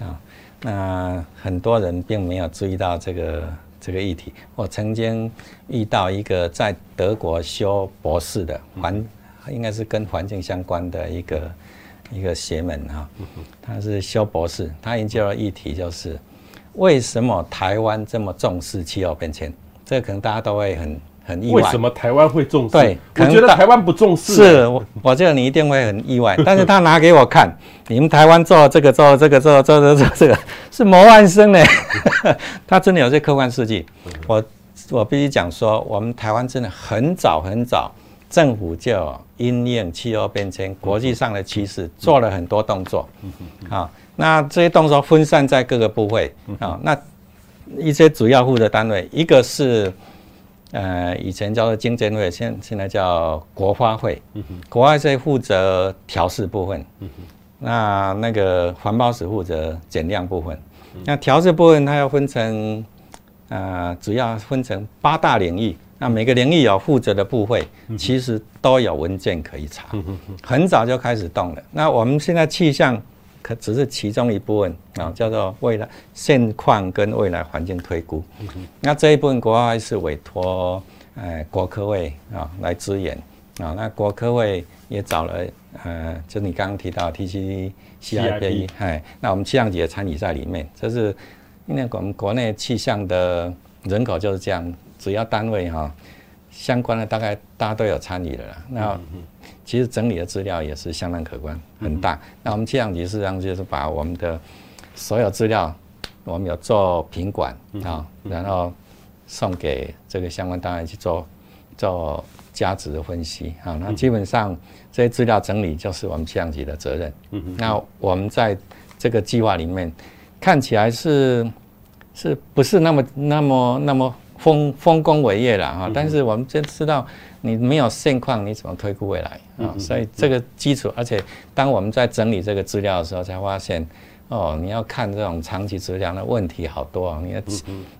S2: 啊。那很多人并没有注意到这个这个议题。我曾经遇到一个在德国修博士的环，应该是跟环境相关的一个一个学门哈，他是修博士，他研究的议题就是为什么台湾这么重视气候变迁？这可能大家都会很。很意外，
S1: 为什么台湾会重视？
S2: 对，
S1: 我觉得台湾不重视。
S2: 是，我我觉得你一定会很意外。[LAUGHS] 但是他拿给我看，你们台湾做这个做这个做做做做这个是模范生呢。[LAUGHS] 他真的有这客观事迹。我我必须讲说，我们台湾真的很早很早政府就因应气候变迁、国际上的趋势，做了很多动作。啊，那这些动作分散在各个部会啊，那一些主要负责单位，一个是呃以前叫做经监会，现现在叫国发会。国发会负责调适部分，那那个环保署负责减量部分。那调适部分它要分成呃，主要分成八大领域。那每个领域有负责的部会，其实都有文件可以查，很早就开始动了。那我们现在气象可只是其中一部分啊，叫做未来现况跟未来环境推估。那这一部分国外是委托呃国科会啊来支援啊。那国科会也找了呃，就你刚刚提到 TCCIP，哎，那我们气象局也参与在里面。这是因为我们国内气象的人口就是这样。主要单位哈，相关的大概大家都有参与的啦。那其实整理的资料也是相当可观，很大。那我们气象局实际上就是把我们的所有资料，我们有做品管啊，然后送给这个相关单位去做做价值的分析啊。那基本上这些资料整理就是我们气象局的责任。那我们在这个计划里面看起来是是不是那么那么那么？丰丰功伟业了啊，但是我们真知道，你没有现况，你怎么推估未来啊？所以这个基础，而且当我们在整理这个资料的时候，才发现，哦，你要看这种长期资料，的问题好多啊！你要，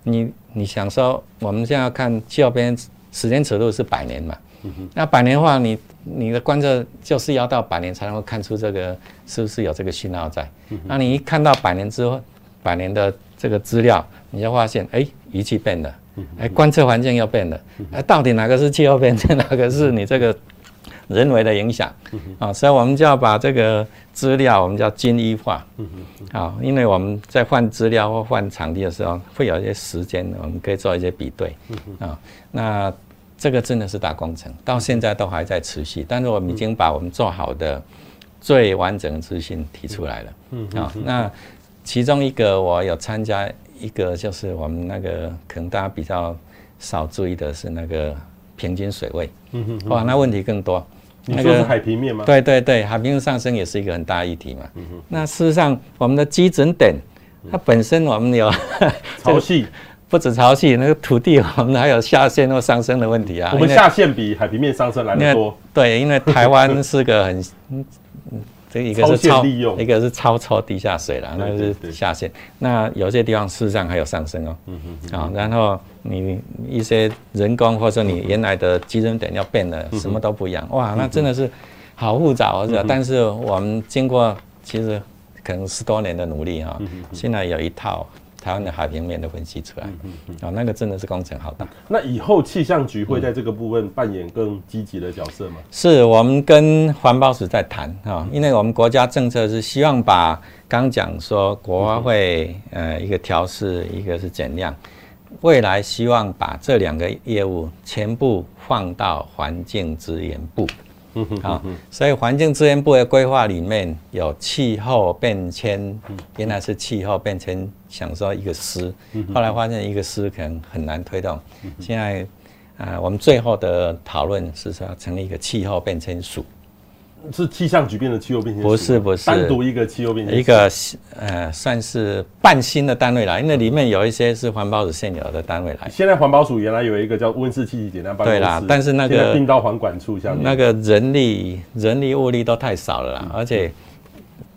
S2: 你你想说，我们现在要看气候变时间尺度是百年嘛？那百年的话，你你的观测就是要到百年才能够看出这个是不是有这个信号在？那你一看到百年之后，百年的这个资料，你就发现，哎，仪器变了。哎，观测环境又变了，哎，到底哪个是气候变迁，哪个是你这个人为的影响啊？所以我们就要把这个资料，我们叫均一化啊，因为我们在换资料或换场地的时候，会有一些时间，我们可以做一些比对啊。那这个真的是大工程，到现在都还在持续，但是我们已经把我们做好的最完整的资讯提出来了啊。那其中一个我有参加。一个就是我们那个可能大家比较少注意的是那个平均水位，嗯哼，哇，那问题更多。
S1: 你说是海平面吗？
S2: 对对对，海平面上升也是一个很大议题嘛。嗯哼，那事实上我们的基准点，它本身我们有 [LAUGHS]
S1: 潮汐，
S2: 不止潮汐，那个土地我们还有下陷或上升的问题啊。
S1: 我们下陷比海平面上升来得多。
S2: 对，因为台湾是个很。这一个是超，一个是超抽地下水了，那个是下陷。那有些地方事实上还有上升哦。嗯嗯。啊，然后你一些人工或者说你原来的基准点要变了，什么都不一样。哇，那真的是好复杂，是吧？但是我们经过其实可能十多年的努力哈，现在有一套。台湾的海平面的分析出来，啊，那个真的是工程好大。
S1: 那以后气象局会在这个部分扮演更积极的角色吗？
S2: 是我们跟环保署在谈啊，因为我们国家政策是希望把刚讲说国发会呃一个调试，一个是减量，未来希望把这两个业务全部放到环境资源部。啊，所以环境资源部的规划里面有气候变迁，原来是气候变迁，想说一个司，后来发现一个司可能很难推动。现在，啊，我们最后的讨论是说要成立一个气候变迁署。
S1: 是气象局变的气候变迁？
S2: 不是不是，
S1: 单独一个气候变迁，
S2: 一个呃算是半新的单位啦，因为里面有一些是环保署现有的单位来。
S1: 现在环保署原来有一个叫温室气体检量办公室，
S2: 对啦，但是那个
S1: 并到环管处下面，
S2: 那个人力人力物力都太少了啦，嗯、而且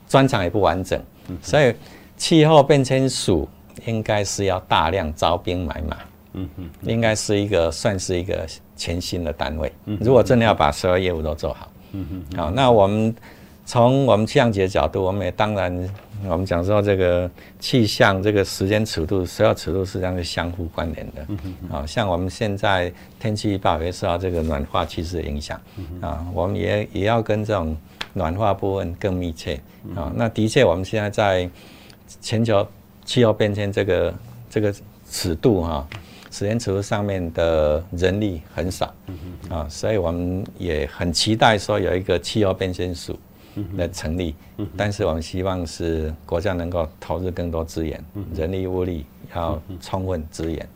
S2: 专长也不完整，嗯、所以气候变迁署应该是要大量招兵买马，嗯嗯，应该是一个算是一个全新的单位，嗯、如果真的要把所有业务都做好。嗯嗯，好，那我们从我们气象局的角度，我们也当然，我们讲说这个气象这个时间尺度、所有尺度实际上是相互关联的。嗯嗯，好像我们现在天气预报也受到这个暖化趋势的影响。嗯啊，我们也也要跟这种暖化部分更密切。啊，那的确，我们现在在全球气候变迁这个这个尺度哈。时间尺度上面的人力很少，啊，所以我们也很期待说有一个气候变迁署的成立，但是我们希望是国家能够投入更多资源，人力物力要充分资源，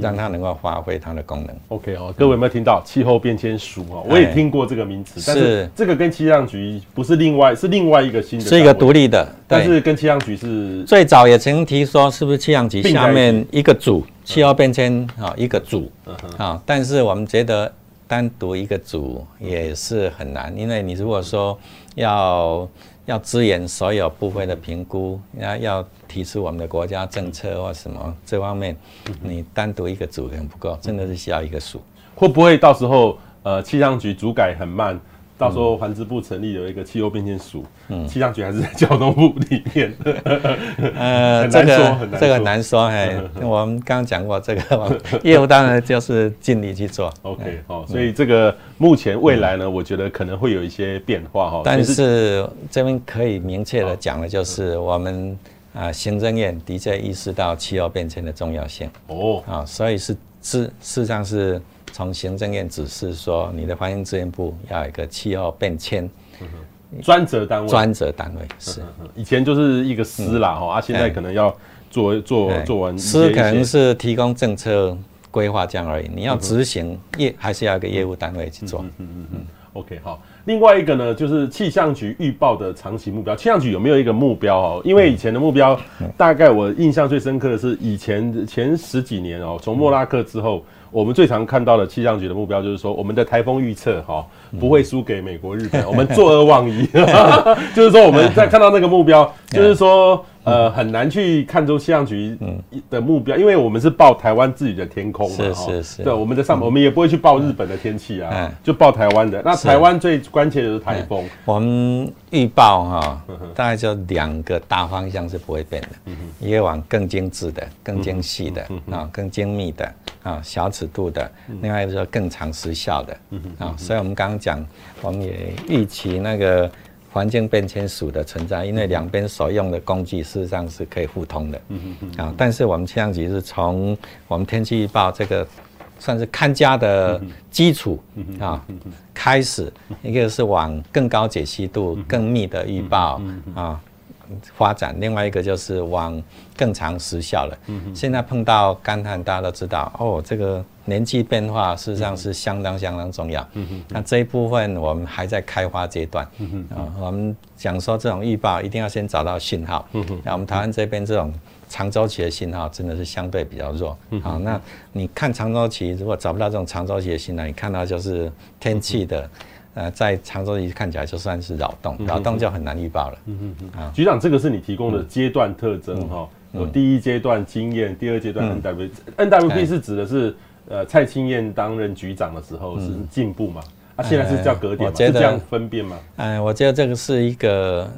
S2: 让它能够发挥它的功能。
S1: OK 哦，各位有没有听到气候变迁署哦？我也听过这个名词，但是这个跟气象局不是另外，是另外一个新的，
S2: 是一个独立的，
S1: 但是跟气象局是
S2: 最早也曾提说，是不是气象局下面一个组气候变迁啊一个组啊？但是我们觉得单独一个组也是很难，因为你如果说要要支援所有部分的评估，要要提出我们的国家政策或什么这方面，你单独一个组可能不够，真的是需要一个署。
S1: 会不会到时候呃气象局主改很慢？到时候环资部成立有一个气候变迁署，嗯，气象局还是在交通部里面。[LAUGHS]
S2: 呃，这个这个很难说，哎，[LAUGHS] 我们刚刚讲过，这个业务当然就是尽力去做。
S1: OK，好，所以这个目前未来呢，我觉得可能会有一些变化哈。
S2: 但是这边可以明确的讲的就是，我们啊行政院的确意识到气候变迁的重要性。哦，啊，所以是是事实上是。从行政院指示说，你的环境资源部要有一个气候变迁
S1: 专责单位。
S2: 专责单位是
S1: 以前就是一个司啦，哈、嗯，啊，现在可能要做做做完。
S2: 司可能是提供政策规划这样而已，你要执行业还是要一个业务单位去做。嗯嗯嗯嗯。
S1: OK，好。另外一个呢，就是气象局预报的长期目标。气象局有没有一个目标哦？因为以前的目标，大概我印象最深刻的是以前前十几年哦，从莫拉克之后。我们最常看到的气象局的目标就是说，我们的台风预测哈不会输给美国、日本，[LAUGHS] 我们坐而忘一，[LAUGHS] 就是说我们在看到那个目标，就是说。[LAUGHS] 呃，很难去看出气象局的目标，因为我们是报台湾自己的天空嘛，
S2: 是是是，
S1: 对，我们的上，我们也不会去报日本的天气啊，就报台湾的。那台湾最关切的是台风。
S2: 我们预报哈，大概就两个大方向是不会变的，一个往更精致的、更精细的啊、更精密的啊、小尺度的，另外就是说更长时效的啊。所以我们刚刚讲，我们也预期那个。环境变迁署的存在，因为两边所用的工具事实上是可以互通的，啊，但是我们气象局是从我们天气预报这个算是看家的基础啊开始，一个是往更高解析度、更密的预报啊。发展，另外一个就是往更长时效了。现在碰到干旱，大家都知道哦，这个年纪变化事实上是相当相当重要。那这一部分我们还在开发阶段。啊，我们讲说这种预报一定要先找到信号。那我们台湾这边这种长周期的信号真的是相对比较弱。好，那你看长周期，如果找不到这种长周期的信号，你看到就是天气的。呃，在长周期看起来就算是扰动，扰动就很难预报了。嗯嗯嗯。啊，
S1: 局长，这个是你提供的阶段特征哈。有第一阶段经验，第二阶段 NWP，NWP 是指的是呃蔡清燕担任局长的时候是进步嘛？啊，现在是叫格点嘛？是这样分辨吗？
S2: 哎，我觉得这个是一个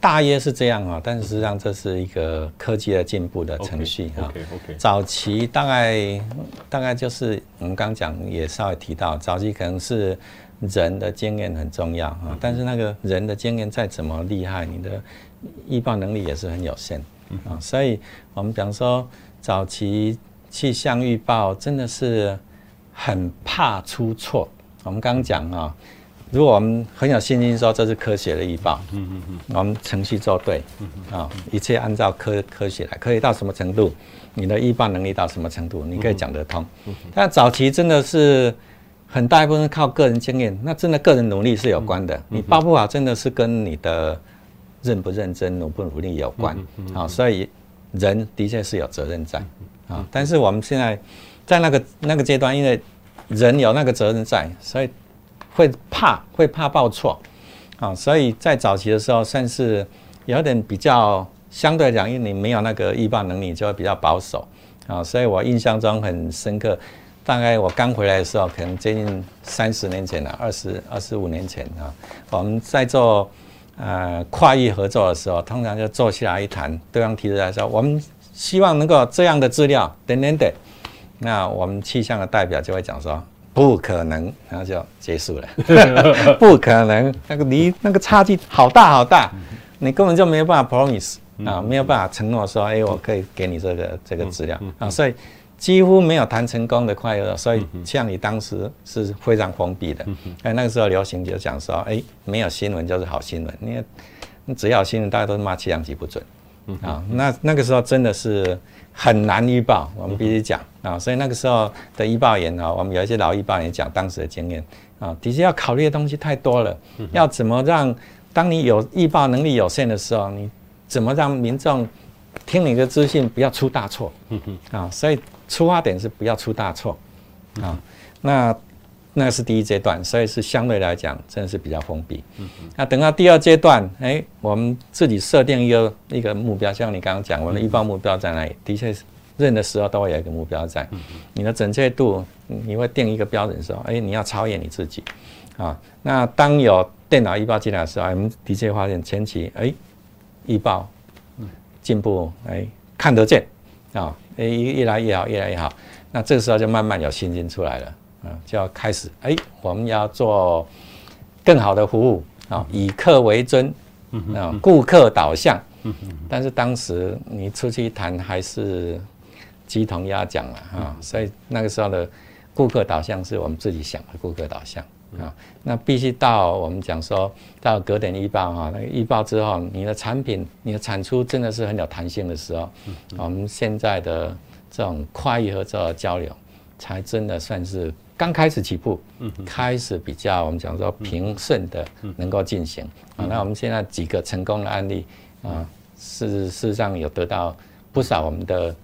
S2: 大约是这样啊，但是实际上这是一个科技的进步的程序哈。OK OK。早期大概大概就是我们刚讲也稍微提到，早期可能是。人的经验很重要啊，但是那个人的经验再怎么厉害，你的预报能力也是很有限啊。所以，我们比方说早期气象预报真的是很怕出错。我们刚刚讲啊，如果我们很有信心说这是科学的预报，嗯嗯嗯，我们程序做对，啊，一切按照科科学来，可以到什么程度，你的预报能力到什么程度，你可以讲得通。但早期真的是。很大一部分靠个人经验，那真的个人努力是有关的。你报不好，真的是跟你的认不认真、努不努力有关啊。所以人的确是有责任在啊。但是我们现在在那个那个阶段，因为人有那个责任在，所以会怕会怕报错啊。所以在早期的时候，算是有点比较相对来讲，因为你没有那个预报能力，就会比较保守啊。所以我印象中很深刻。大概我刚回来的时候，可能接近三十年前了，二十二十五年前啊，我们在做呃跨域合作的时候，通常就坐下来一谈，对方提出来说，我们希望能够这样的资料，等等等，那我们气象的代表就会讲说，不可能，然后就结束了，[LAUGHS] 不可能，那个离那个差距好大好大，你根本就没有办法 promise 啊，没有办法承诺说，哎，我可以给你这个这个资料。啊，所以。几乎没有谈成功的快乐，所以像你当时是非常封闭的。哎，那个时候流行就讲说，哎，没有新闻就是好新闻。因为你只要新闻，大家都是骂气象局不准。啊，那那个时候真的是很难预报，我们必须讲啊，所以那个时候的预报员啊，我们有一些老预报员讲当时的经验啊，的确要考虑的东西太多了，要怎么让当你有预报能力有限的时候，你怎么让民众听你的资讯不要出大错啊？所以出发点是不要出大错啊，那。那是第一阶段，所以是相对来讲，真的是比较封闭。那等到第二阶段，哎，我们自己设定一个一个目标，像你刚刚讲，我们的预报目标在哪里？的确，任的时候都会有一个目标在。你的准确度，你会定一个标准的时候，哎，你要超越你自己。啊，那当有电脑预报进来的时候，我们的确发现前期，哎，预报进步，哎，看得见，啊，哎，越来越好，越来越好。那这个时候就慢慢有信心出来了。嗯就要开始哎，我们要做更好的服务啊，以客为尊，啊，顾客导向。但是当时你出去谈还是鸡同鸭讲了啊，所以那个时候的顾客导向是我们自己想的顾客导向啊。那必须到我们讲说到格点预报哈，那个预报之后，你的产品、你的产出真的是很有弹性的时候，我们现在的这种跨域合作交流，才真的算是。刚开始起步，开始比较我们讲说平顺的能够进行啊。那我们现在几个成功的案例啊，事事实上有得到不少我们的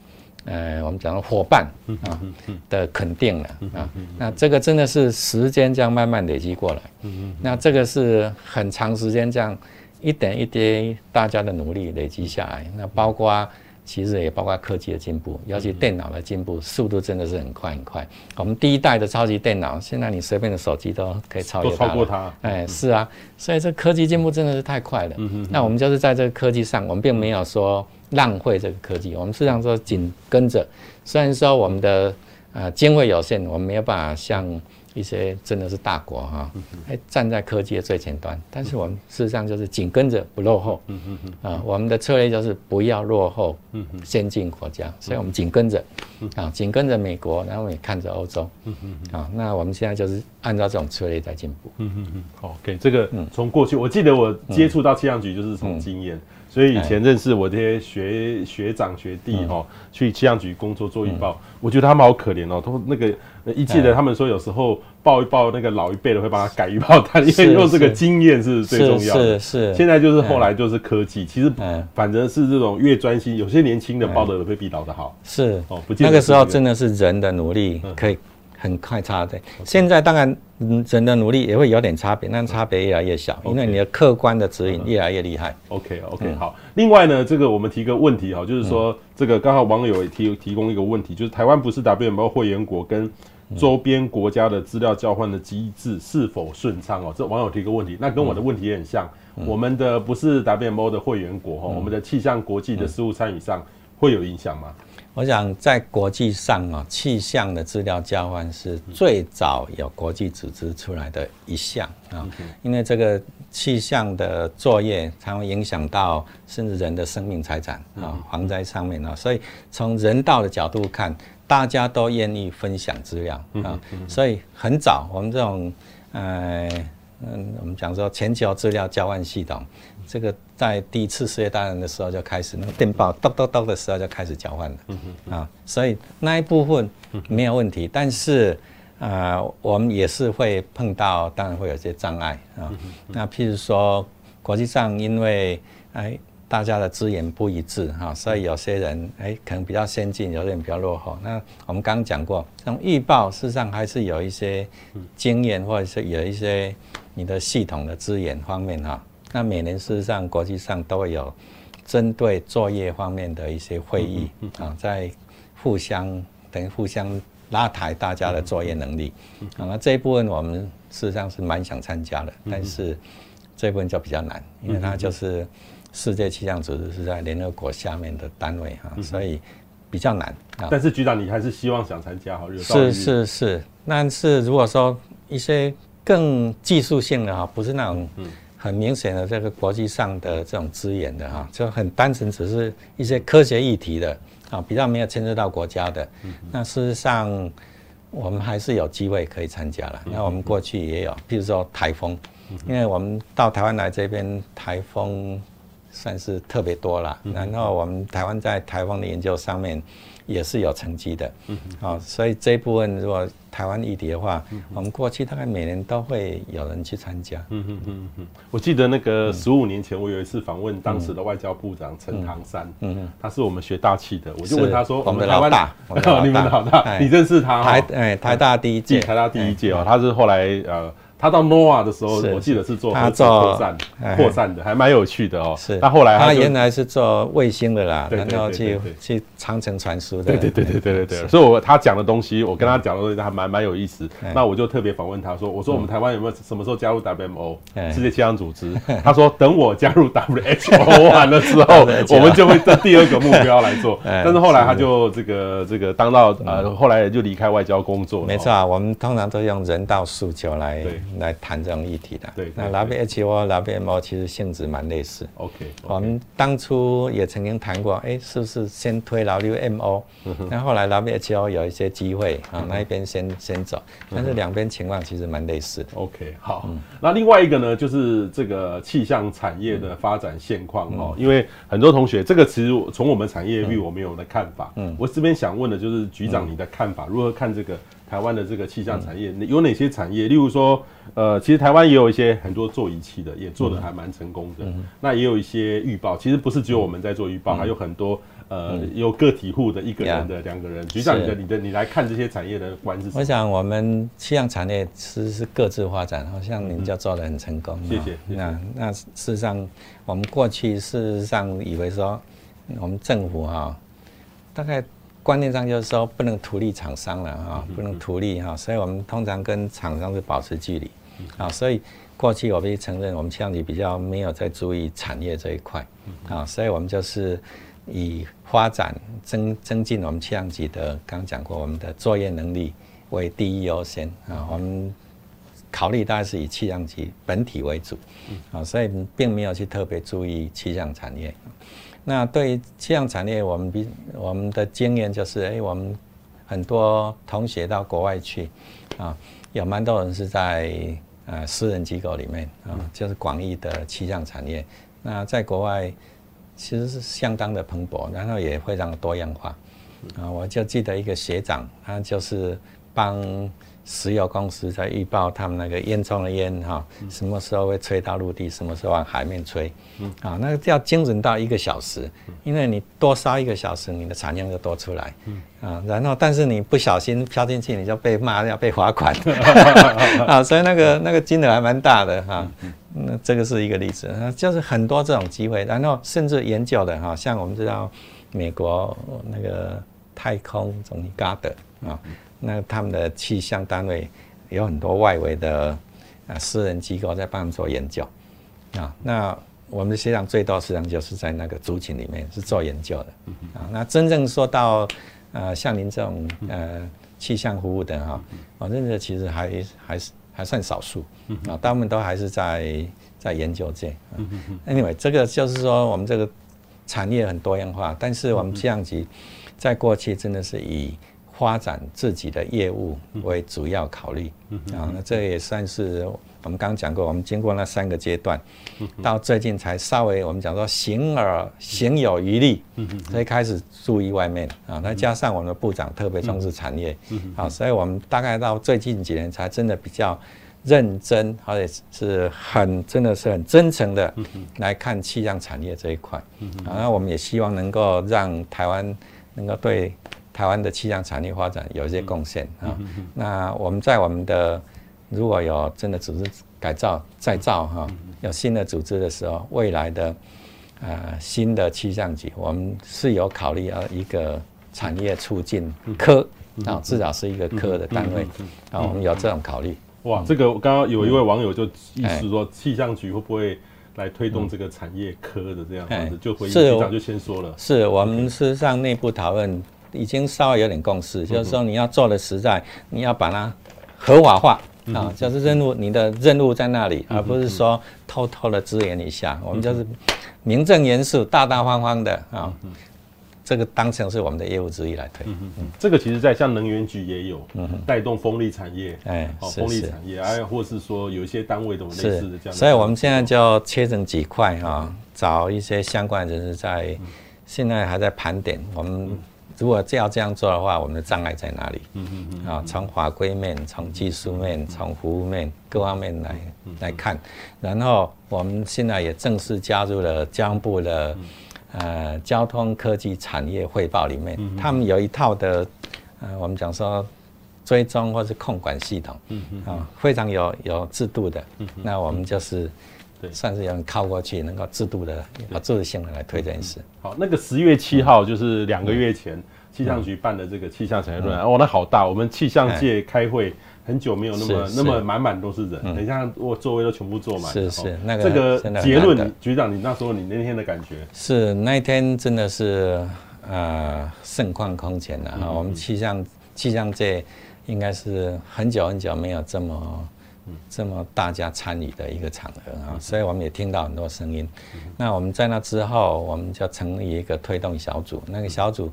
S2: 呃我们讲的伙伴啊的肯定了啊。那这个真的是时间这样慢慢累积过来，那这个是很长时间这样一点一滴大家的努力累积下来。那包括。其实也包括科技的进步，尤其电脑的进步速度真的是很快很快。我们第一代的超级电脑，现在你随便的手机都可以超越它。
S1: 超过它。
S2: 哎，是啊，所以这科技进步真的是太快了。那我们就是在这个科技上，我们并没有说浪费这个科技，我们事实际上说紧跟着。虽然说我们的呃经费有限，我们没有办法像。一些真的是大国哈，还站在科技的最前端，但是我们事实上就是紧跟着不落后，啊，我们的策略就是不要落后先进国家，所以我们紧跟着，啊，紧跟着美国，然后也看着欧洲，啊，那我们现在就是按照这种策略在进步。嗯嗯嗯，
S1: 好，给这个从过去，我记得我接触到气象局就是从经验。所以以前认识我这些学学长学弟哈，去气象局工作做预报，我觉得他们好可怜哦。都那个一记得他们说有时候报一报那个老一辈的会帮他改预报单，因为用这个经验是最重要的。
S2: 是是。
S1: 现在就是后来就是科技，其实反正是这种越专心，有些年轻的报的会比老的好。
S2: 是哦，不，那个时候真的是人的努力可以。很快差的，现在当然，嗯，人的努力也会有点差别，但差别越来越小，因为你的客观的指引越来越厉害。
S1: OK OK，好。另外呢，这个我们提个问题哈，就是说这个刚好网友也提提供一个问题，就是台湾不是 WMO 会员国，跟周边国家的资料交换的机制是否顺畅哦？这网友提个问题，那跟我的问题也很像。我们的不是 WMO 的会员国哈，我们的气象国际的事务参与上会有影响吗？
S2: 我想在国际上啊，气象的资料交换是最早有国际组织出来的一项啊，因为这个气象的作业它会影响到甚至人的生命财产啊，防灾上面啊，所以从人道的角度看，大家都愿意分享资料啊，所以很早我们这种呃嗯，我们讲说全球资料交换系统。这个在第一次世界大战的时候就开始，那个电报咚咚咚的时候就开始交换了，啊，所以那一部分没有问题，但是啊、呃，我们也是会碰到，当然会有些障碍啊。那譬如说，国际上因为哎大家的资源不一致哈，所以有些人哎可能比较先进，有些人比较落后。那我们刚刚讲过，像预报事实上还是有一些经验，或者是有一些你的系统的资源方面哈。那每年事实上国际上都会有针对作业方面的一些会议啊，在互相等于互相拉抬大家的作业能力啊。那这一部分我们事实上是蛮想参加的，但是这部分就比较难，因为它就是世界气象组织是在联合国下面的单位哈，所以比较难啊。
S1: 但是局长，你还是希望想参加哈？
S2: 是是是，但是如果说一些更技术性的哈，不是那种。很明显的，这个国际上的这种资源的哈，就很单纯，只是一些科学议题的啊，比较没有牵涉到国家的。那事实上，我们还是有机会可以参加了。那我们过去也有，譬如说台风，因为我们到台湾来这边，台风算是特别多了。然后我们台湾在台风的研究上面也是有成绩的，嗯，好，所以这一部分如果台湾议题的话，我们过去大概每年都会有人去参加。
S1: 嗯嗯嗯嗯，我记得那个十五年前，我有一次访问当时的外交部长陈唐山，嗯。嗯，他是我们学大气的，我就问他说：“
S2: 我们台湾 [LAUGHS] 大，
S1: 你们老大，你认识他？
S2: 台哎台大第一届，
S1: 台大第一届哦，他是后来呃。”他到 NOAA 的时候，我记得是做他做扩散扩散的，还蛮有趣的哦。
S2: 是，
S1: 他后来
S2: 他原来是做卫星的啦，然后去去长城传输的。
S1: 对对对对对对对。所以，我他讲的东西，我跟他讲的东西还蛮蛮有意思。那我就特别访问他说：“我说我们台湾有没有什么时候加入 WMO 世界气象组织？”他说：“等我加入 WHO [LAUGHS] 完了之后，我们就会在第二个目标来做。[LAUGHS] ”但是后来他就这个这个当到呃，后来就离开外交工作。
S2: 没错啊，我们通常都用人道诉求来。来谈这种议题的，对，那 WHO、WMO 其实性质蛮类似。
S1: OK，
S2: 我们当初也曾经谈过，哎，是不是先推 WMO？那后来 WHO 有一些机会啊，那一边先先走，但是两边情况其实蛮类似的。
S1: OK，好，那另外一个呢，就是这个气象产业的发展现况哦，因为很多同学这个其实从我们产业域我们有的看法，嗯，我这边想问的就是局长你的看法，如何看这个？台湾的这个气象产业有哪些产业？例如说，呃，其实台湾也有一些很多做仪器的，也做的还蛮成功的。那也有一些预报，其实不是只有我们在做预报，还有很多呃，有个体户的一个人的、两个人。局长，你的、你的、你来看这些产业的观是什么？
S2: 我想我们气象产业其实是各自发展，好像您就做的很成功。
S1: 谢谢。
S2: 那那事实上，我们过去事实上以为说，我们政府哈，大概。观念上就是说不能图利厂商了哈，不能图利哈，所以我们通常跟厂商是保持距离啊。所以过去我必须承认，我们气象局比较没有在注意产业这一块啊，所以我们就是以发展增增进我们气象局的，刚刚讲过我们的作业能力为第一优先啊。我们考虑大概是以气象局本体为主啊，所以并没有去特别注意气象产业。那对于气象产业，我们比我们的经验就是，哎，我们很多同学到国外去，啊，有蛮多人是在呃私人机构里面啊，就是广义的气象产业。那在国外其实是相当的蓬勃，然后也非常多样化。啊，我就记得一个学长，他就是帮。石油公司在预报他们那个烟囱的烟哈，什么时候会吹到陆地，什么时候往海面吹，啊，那个要精准到一个小时，因为你多烧一个小时，你的产量就多出来，啊，然后但是你不小心飘进去，你就被骂要被罚款，[LAUGHS] 啊，所以那个那个金额还蛮大的哈，那这个是一个例子，就是很多这种机会，然后甚至研究的哈，像我们知道美国那个太空总理戈德啊。那他们的气象单位有很多外围的啊私人机构在帮他们做研究啊。那我们的学长最多实际上就是在那个族群里面是做研究的啊。那真正说到呃像您这种呃气象服务的哈，我认为其实还还是还算少数啊，大部分都还是在在研究界。Anyway，这个就是说我们这个产业很多样化，但是我们气象局在过去真的是以发展自己的业务为主要考虑。啊，那这也算是我们刚刚讲过，我们经过那三个阶段，到最近才稍微我们讲说行而行有余力，所以开始注意外面。啊。再加上我们的部长特别重视产业。啊，所以我们大概到最近几年才真的比较认真，而且是很真的是很真诚的来看气象产业这一块。啊。那我们也希望能够让台湾能够对。台湾的气象产业发展有一些贡献啊。那我们在我们的如果有真的组织改造再造哈，有新的组织的时候，未来的呃新的气象局，我们是有考虑要一个产业促进科啊，至少是一个科的单位啊，我们有这种考虑。
S1: 哇，这个刚刚有一位网友就意思说，气象局会不会来推动这个产业科的这样子？就回应局长就先说了，
S2: 是我们事实上内部讨论。已经稍微有点共识，就是说你要做的实在，你要把它合法化啊，就是任务，你的任务在那里，而不是说偷偷的支援一下。我们就是名正言顺、大大方方的啊，这个当成是我们的业务之一来推。嗯
S1: 嗯，这个其实在像能源局也有，嗯，带动风力产业，
S2: 哎，
S1: 哦，风力产业，哎，或是说有一些单位都类似的这样。
S2: 所以我们现在就切成几块哈，找一些相关人士在，现在还在盘点我们。如果这要这样做的话，我们的障碍在哪里？嗯嗯嗯。啊，从法规面、从技术面、从服务面各方面来来看，然后我们现在也正式加入了交通部的呃交通科技产业汇报里面，他们有一套的呃我们讲说追踪或是控管系统，嗯嗯啊，非常有有制度的。那我们就是算是有人靠过去，能够制度的有制度性的来推这件事。
S1: 好，那个十月七号就是两个月前。气象局办的这个气象产业论坛，哦，那好大！我们气象界开会很久没有那么那么满满都是人，等一下我座位都全部坐满。
S2: 是是，那个
S1: 这个结论，局长，你那时候你那天的感觉？
S2: 是那一天真的是呃盛况空前的哈，我们气象气象界应该是很久很久没有这么这么大家参与的一个场合啊，所以我们也听到很多声音。那我们在那之后，我们就成立一个推动小组，那个小组。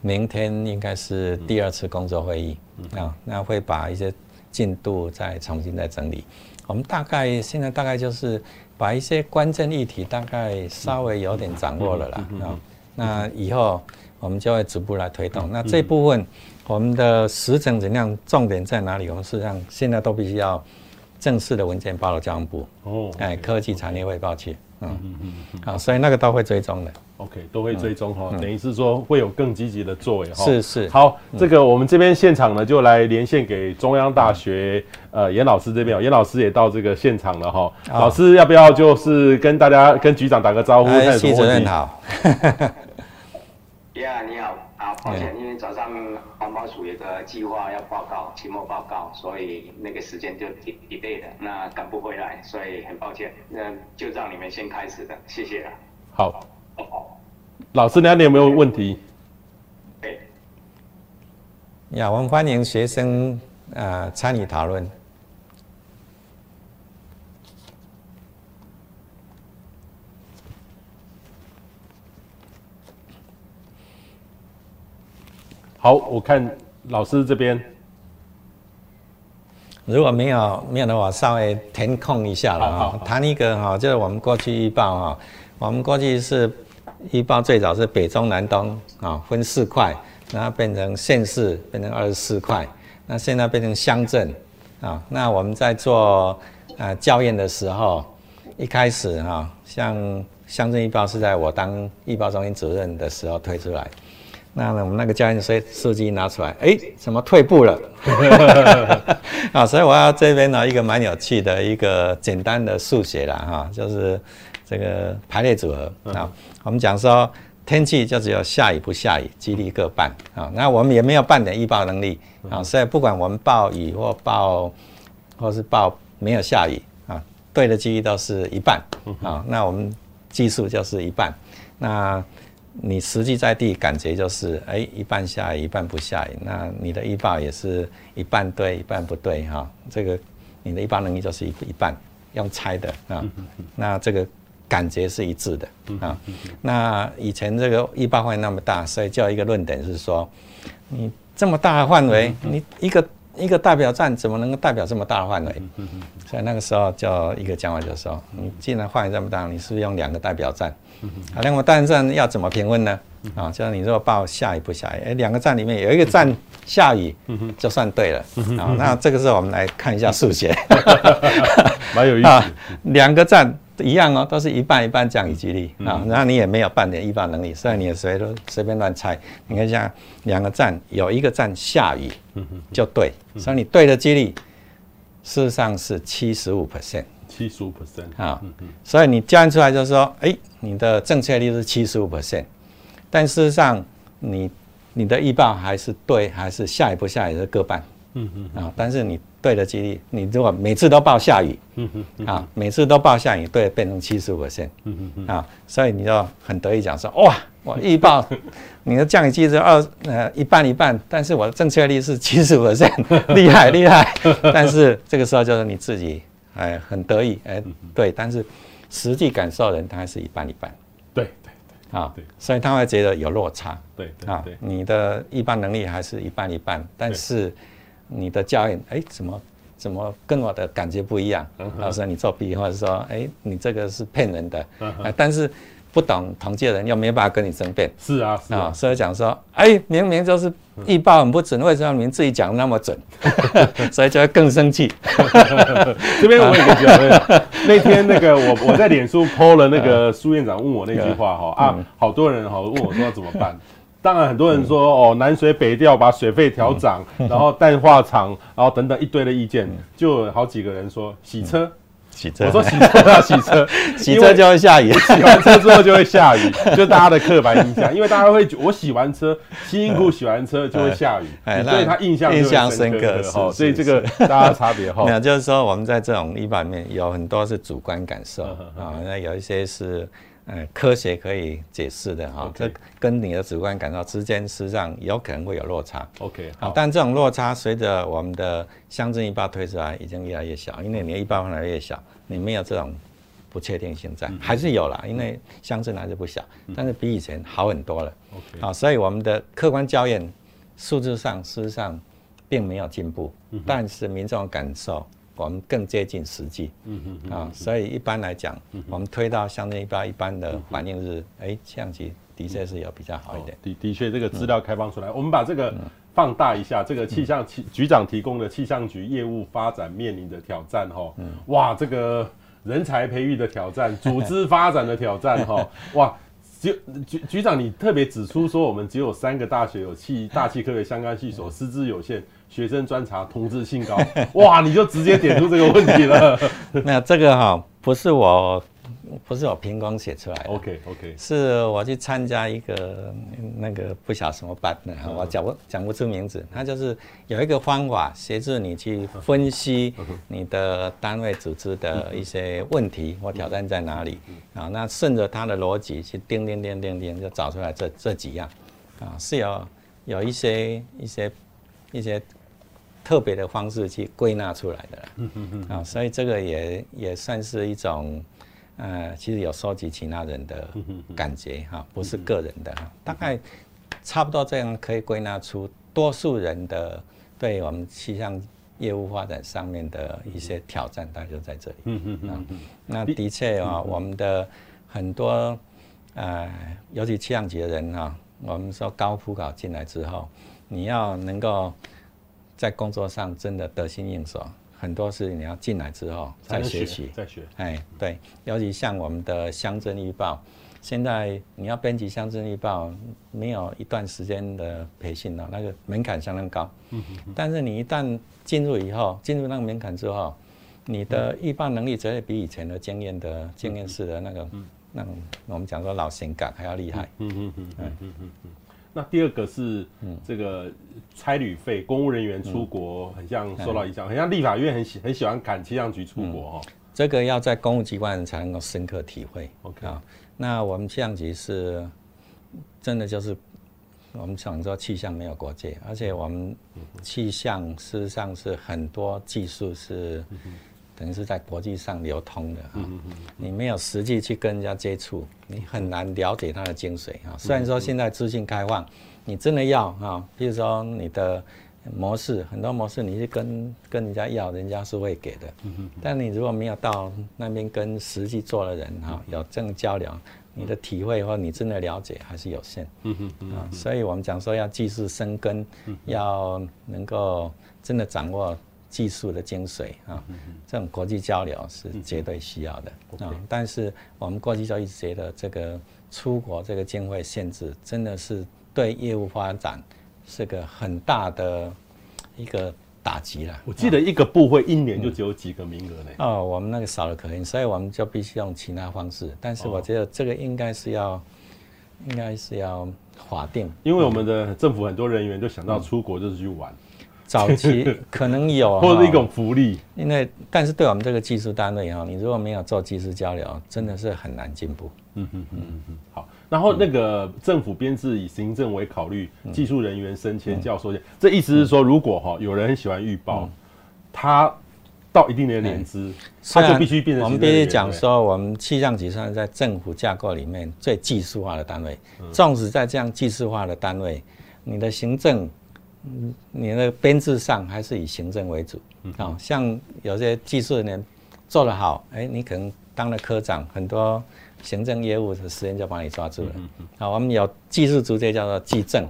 S2: 明天应该是第二次工作会议啊，那会把一些进度再重新再整理。我们大概现在大概就是把一些关键议题大概稍微有点掌握了啦啊。那以后我们就会逐步来推动。那这部分我们的时程怎样，重点在哪里？我们实际上现在都必须要正式的文件报到交通部哦，哎，科技产业汇报去。嗯嗯嗯，好，所以那个都会追踪的。
S1: OK，都会追踪哈，等于是说会有更积极的作为哈。
S2: 是是。
S1: 好，这个我们这边现场呢，就来连线给中央大学呃严老师这边哦，严老师也到这个现场了哈。老师要不要就是跟大家跟局长打个招呼？
S2: 哎，系主任好。[LAUGHS]
S3: 呀，你好。啊，抱歉，因为早上环保署有个计划要报告期末报告，所以那个时间就 delay 的，那赶不回来，所以很抱歉。那就让你们先开始的，谢谢了。
S1: 好，好，老师，那你有没有问题？
S3: 对。
S2: 呀，我们欢迎学生呃参与讨论。
S1: 好，我看老师这边，
S2: 如果没有没有的话，稍微填空一下了哈。谈一个哈，就是我们过去预报哈，我们过去是预报最早是北中南东啊，分四块，然后变成县市，变成二十四块，那现在变成乡镇啊。那我们在做呃校验的时候，一开始哈，像乡镇预报是在我当预报中心主任的时候推出来。那我们那个校验所数据拿出来，哎，怎么退步了？[LAUGHS] 啊，所以我要这边呢一个蛮有趣的一个简单的数学啦哈，就是这个排列组合啊。我们讲说天气就只有下雨不下雨，几率各半啊。那我们也没有半点预报能力啊，所以不管我们报雨或报或是报没有下雨啊，对的几率都是一半啊。那我们计数就是一半，那。你实际在地感觉就是，哎，一半下雨，一半不下雨。那你的预报也是一半对，一半不对，哈。这个你的预报能力就是一一半，用猜的啊。那这个感觉是一致的啊。那以前这个预报范围那么大，所以就一个论点是说，你这么大的范围，你一个一个代表站怎么能够代表这么大的范围？所以那个时候就一个讲法就是说，你既然范围这么大，你是不是用两个代表站？好，那么单站要怎么评分呢？啊，就是你如果报下雨不下雨，哎，两个站里面有一个站下雨，就算对了。啊，那这个时候我们来看一下数学，[LAUGHS]
S1: 蛮有意思。
S2: 两个站一样哦，都是一半一半降雨几率啊，然后你也没有半点预报能力，所以你也随都随便乱猜。你看一下，两个站有一个站下雨，就对，所以你对的几率事实上是七十五 percent。
S1: 七十五 percent
S2: 啊，所以你校验出来就是说，哎，你的正确率是七十五 percent，但事实上你你的预报还是对，还是下雨不下雨是各半，嗯嗯啊，但是你对的几率，你如果每次都报下雨，嗯嗯啊，每次都报下雨，对，变成七十五 percent，嗯嗯。啊，所以你就很得意讲说，哇，我预报 [LAUGHS] 你的降雨机是二呃一半一半，但是我的正确率是七十五 percent，厉害厉害，但是这个时候就是你自己。哎，很得意，哎，对，但是实际感受人他还是一半一半，
S1: 对对
S2: 啊，所以他会觉得有落差，
S1: 对啊，
S2: 你的一般能力还是一半一半，但是你的教练，哎，怎么怎么跟我的感觉不一样？老师，你作弊，或者说，哎，你这个是骗人的，但是。不懂统计的人又没办法跟你争辩，是啊，是啊，所以讲说，哎，明明就是预报很不准，为什么您自己讲那么准？[LAUGHS] 所以就会更生气。[LAUGHS]
S1: 这边我也讲，那天那个我我在脸书 po 了那个苏院长问我那句话哈啊，好多人哈问我说要怎么办？当然很多人说哦，南水北调，把水费调涨，然后淡化厂，然后等等一堆的意见，就有好几个人说洗车。
S2: 洗车，
S1: 我说洗车啊洗车，
S2: 洗 [LAUGHS] 车就会下雨，
S1: 洗完车之后就会下雨，就大家的刻板印象，因为大家会觉我洗完车，辛辛苦洗完车就会下雨，[LAUGHS] 所以他印象
S2: 印象深刻哈，
S1: 所以这个大家差别哈。[LAUGHS]
S2: 那就是说我们在这种一般面有很多是主观感受啊，那有一些是嗯科学可以解释的哈，这跟你的主观感受之间实际上有可能会有落差。
S1: OK，
S2: 好，但这种落差随着我们的乡镇预报推出来已经越来越小，因为你的预报越来越小。你没有这种不确定性在，还是有啦，因为乡镇还是不小，但是比以前好很多了。OK，好，所以我们的客观校验数字上事实上并没有进步，但是民众感受我们更接近实际。嗯嗯啊，所以一般来讲，我们推到乡镇一般一般的反应是，哎，气象局的确是有比较好一点。
S1: 的的确，这个资料开放出来，我们把这个放大一下，这个气象局局长提供的气象局业务发展面临的挑战，哈，哇，这个人才培育的挑战，组织发展的挑战，哈，[LAUGHS] 哇，局局局长，你特别指出说，我们只有三个大学有气大气科学相关系所，师资有限，学生专长，同质性高，哇，你就直接点出这个问题了。[LAUGHS]
S2: 那这个哈，不是我。不是我凭空写出来的
S1: ，OK OK，
S2: 是我去参加一个那个不晓什么班的，我讲不讲不出名字。他就是有一个方法协助你去分析你的单位组织的一些问题或挑战在哪里。啊？那顺着他的逻辑去叮叮叮叮叮，就找出来这这几样。啊，是有有一些一些一些特别的方式去归纳出来的啊，所以这个也也算是一种。呃，其实有收集其他人的感觉哈，不是个人的哈，大概差不多这样可以归纳出多数人的对我们气象业务发展上面的一些挑战，大概就在这里。嗯嗯嗯。那的确啊，我们的很多呃，尤其气象局的人啊，我们说高普考进来之后，你要能够在工作上真的得心应手。很多事情你要进来之后再学习，
S1: 再学。
S2: 哎，对，尤其像我们的乡镇预报，现在你要编辑乡镇预报，没有一段时间的培训了，那个门槛相当高。嗯哼。但是你一旦进入以后，进入那个门槛之后，你的预报能力绝对比以前的经验的经验式的那个，那种我们讲说老型感还要厉害。嗯嗯嗯嗯嗯
S1: 嗯。那第二个是这个差旅费，公务人员出国很像受到影响，很像立法院很喜很喜欢赶气象局出国哦。
S2: 这个要在公务机关才能够深刻体会。OK 啊，那我们气象局是真的就是我们想说气象没有国界，而且我们气象事实上是很多技术是。等于是在国际上流通的哈，你没有实际去跟人家接触，你很难了解它的精髓啊。虽然说现在资讯开放，你真的要啊，比如说你的模式，很多模式你是跟跟人家要，人家是会给的。但你如果没有到那边跟实际做的人哈，有这种交流，你的体会或你真的了解还是有限。啊，所以我们讲说要技术深耕，要能够真的掌握。技术的精髓啊，这种国际交流是绝对需要的啊。但是我们过去就一直觉得，这个出国这个经费限制，真的是对业务发展是个很大的一个打击了。
S1: 我记得一个部会一年就只有几个名额呢。
S2: 哦，我们那个少了可能，所以我们就必须用其他方式。但是我觉得这个应该是要，应该是要法定，
S1: 因为我们的政府很多人员都想到出国就是去玩。
S2: 早期可能有，[LAUGHS]
S1: 或者一种福利，
S2: 因为但是对我们这个技术单位哈，你如果没有做技术交流，真的是很难进步。嗯嗯嗯
S1: 嗯。好，然后那个政府编制以行政为考虑，技术人员升迁、教授这意思是说，如果哈有人很喜欢预报，他到一定的年资，他就必须变成。
S2: 我们必须讲说，我们气象局算是在政府架构里面最技术化的单位。纵使在这样技术化的单位，你的行政，你的编制上还是以行政为主。啊，像有些技术人员做得好，哎，你可能当了科长，很多行政业务的时间就把你抓住了。啊，我们有技术直接叫做技正，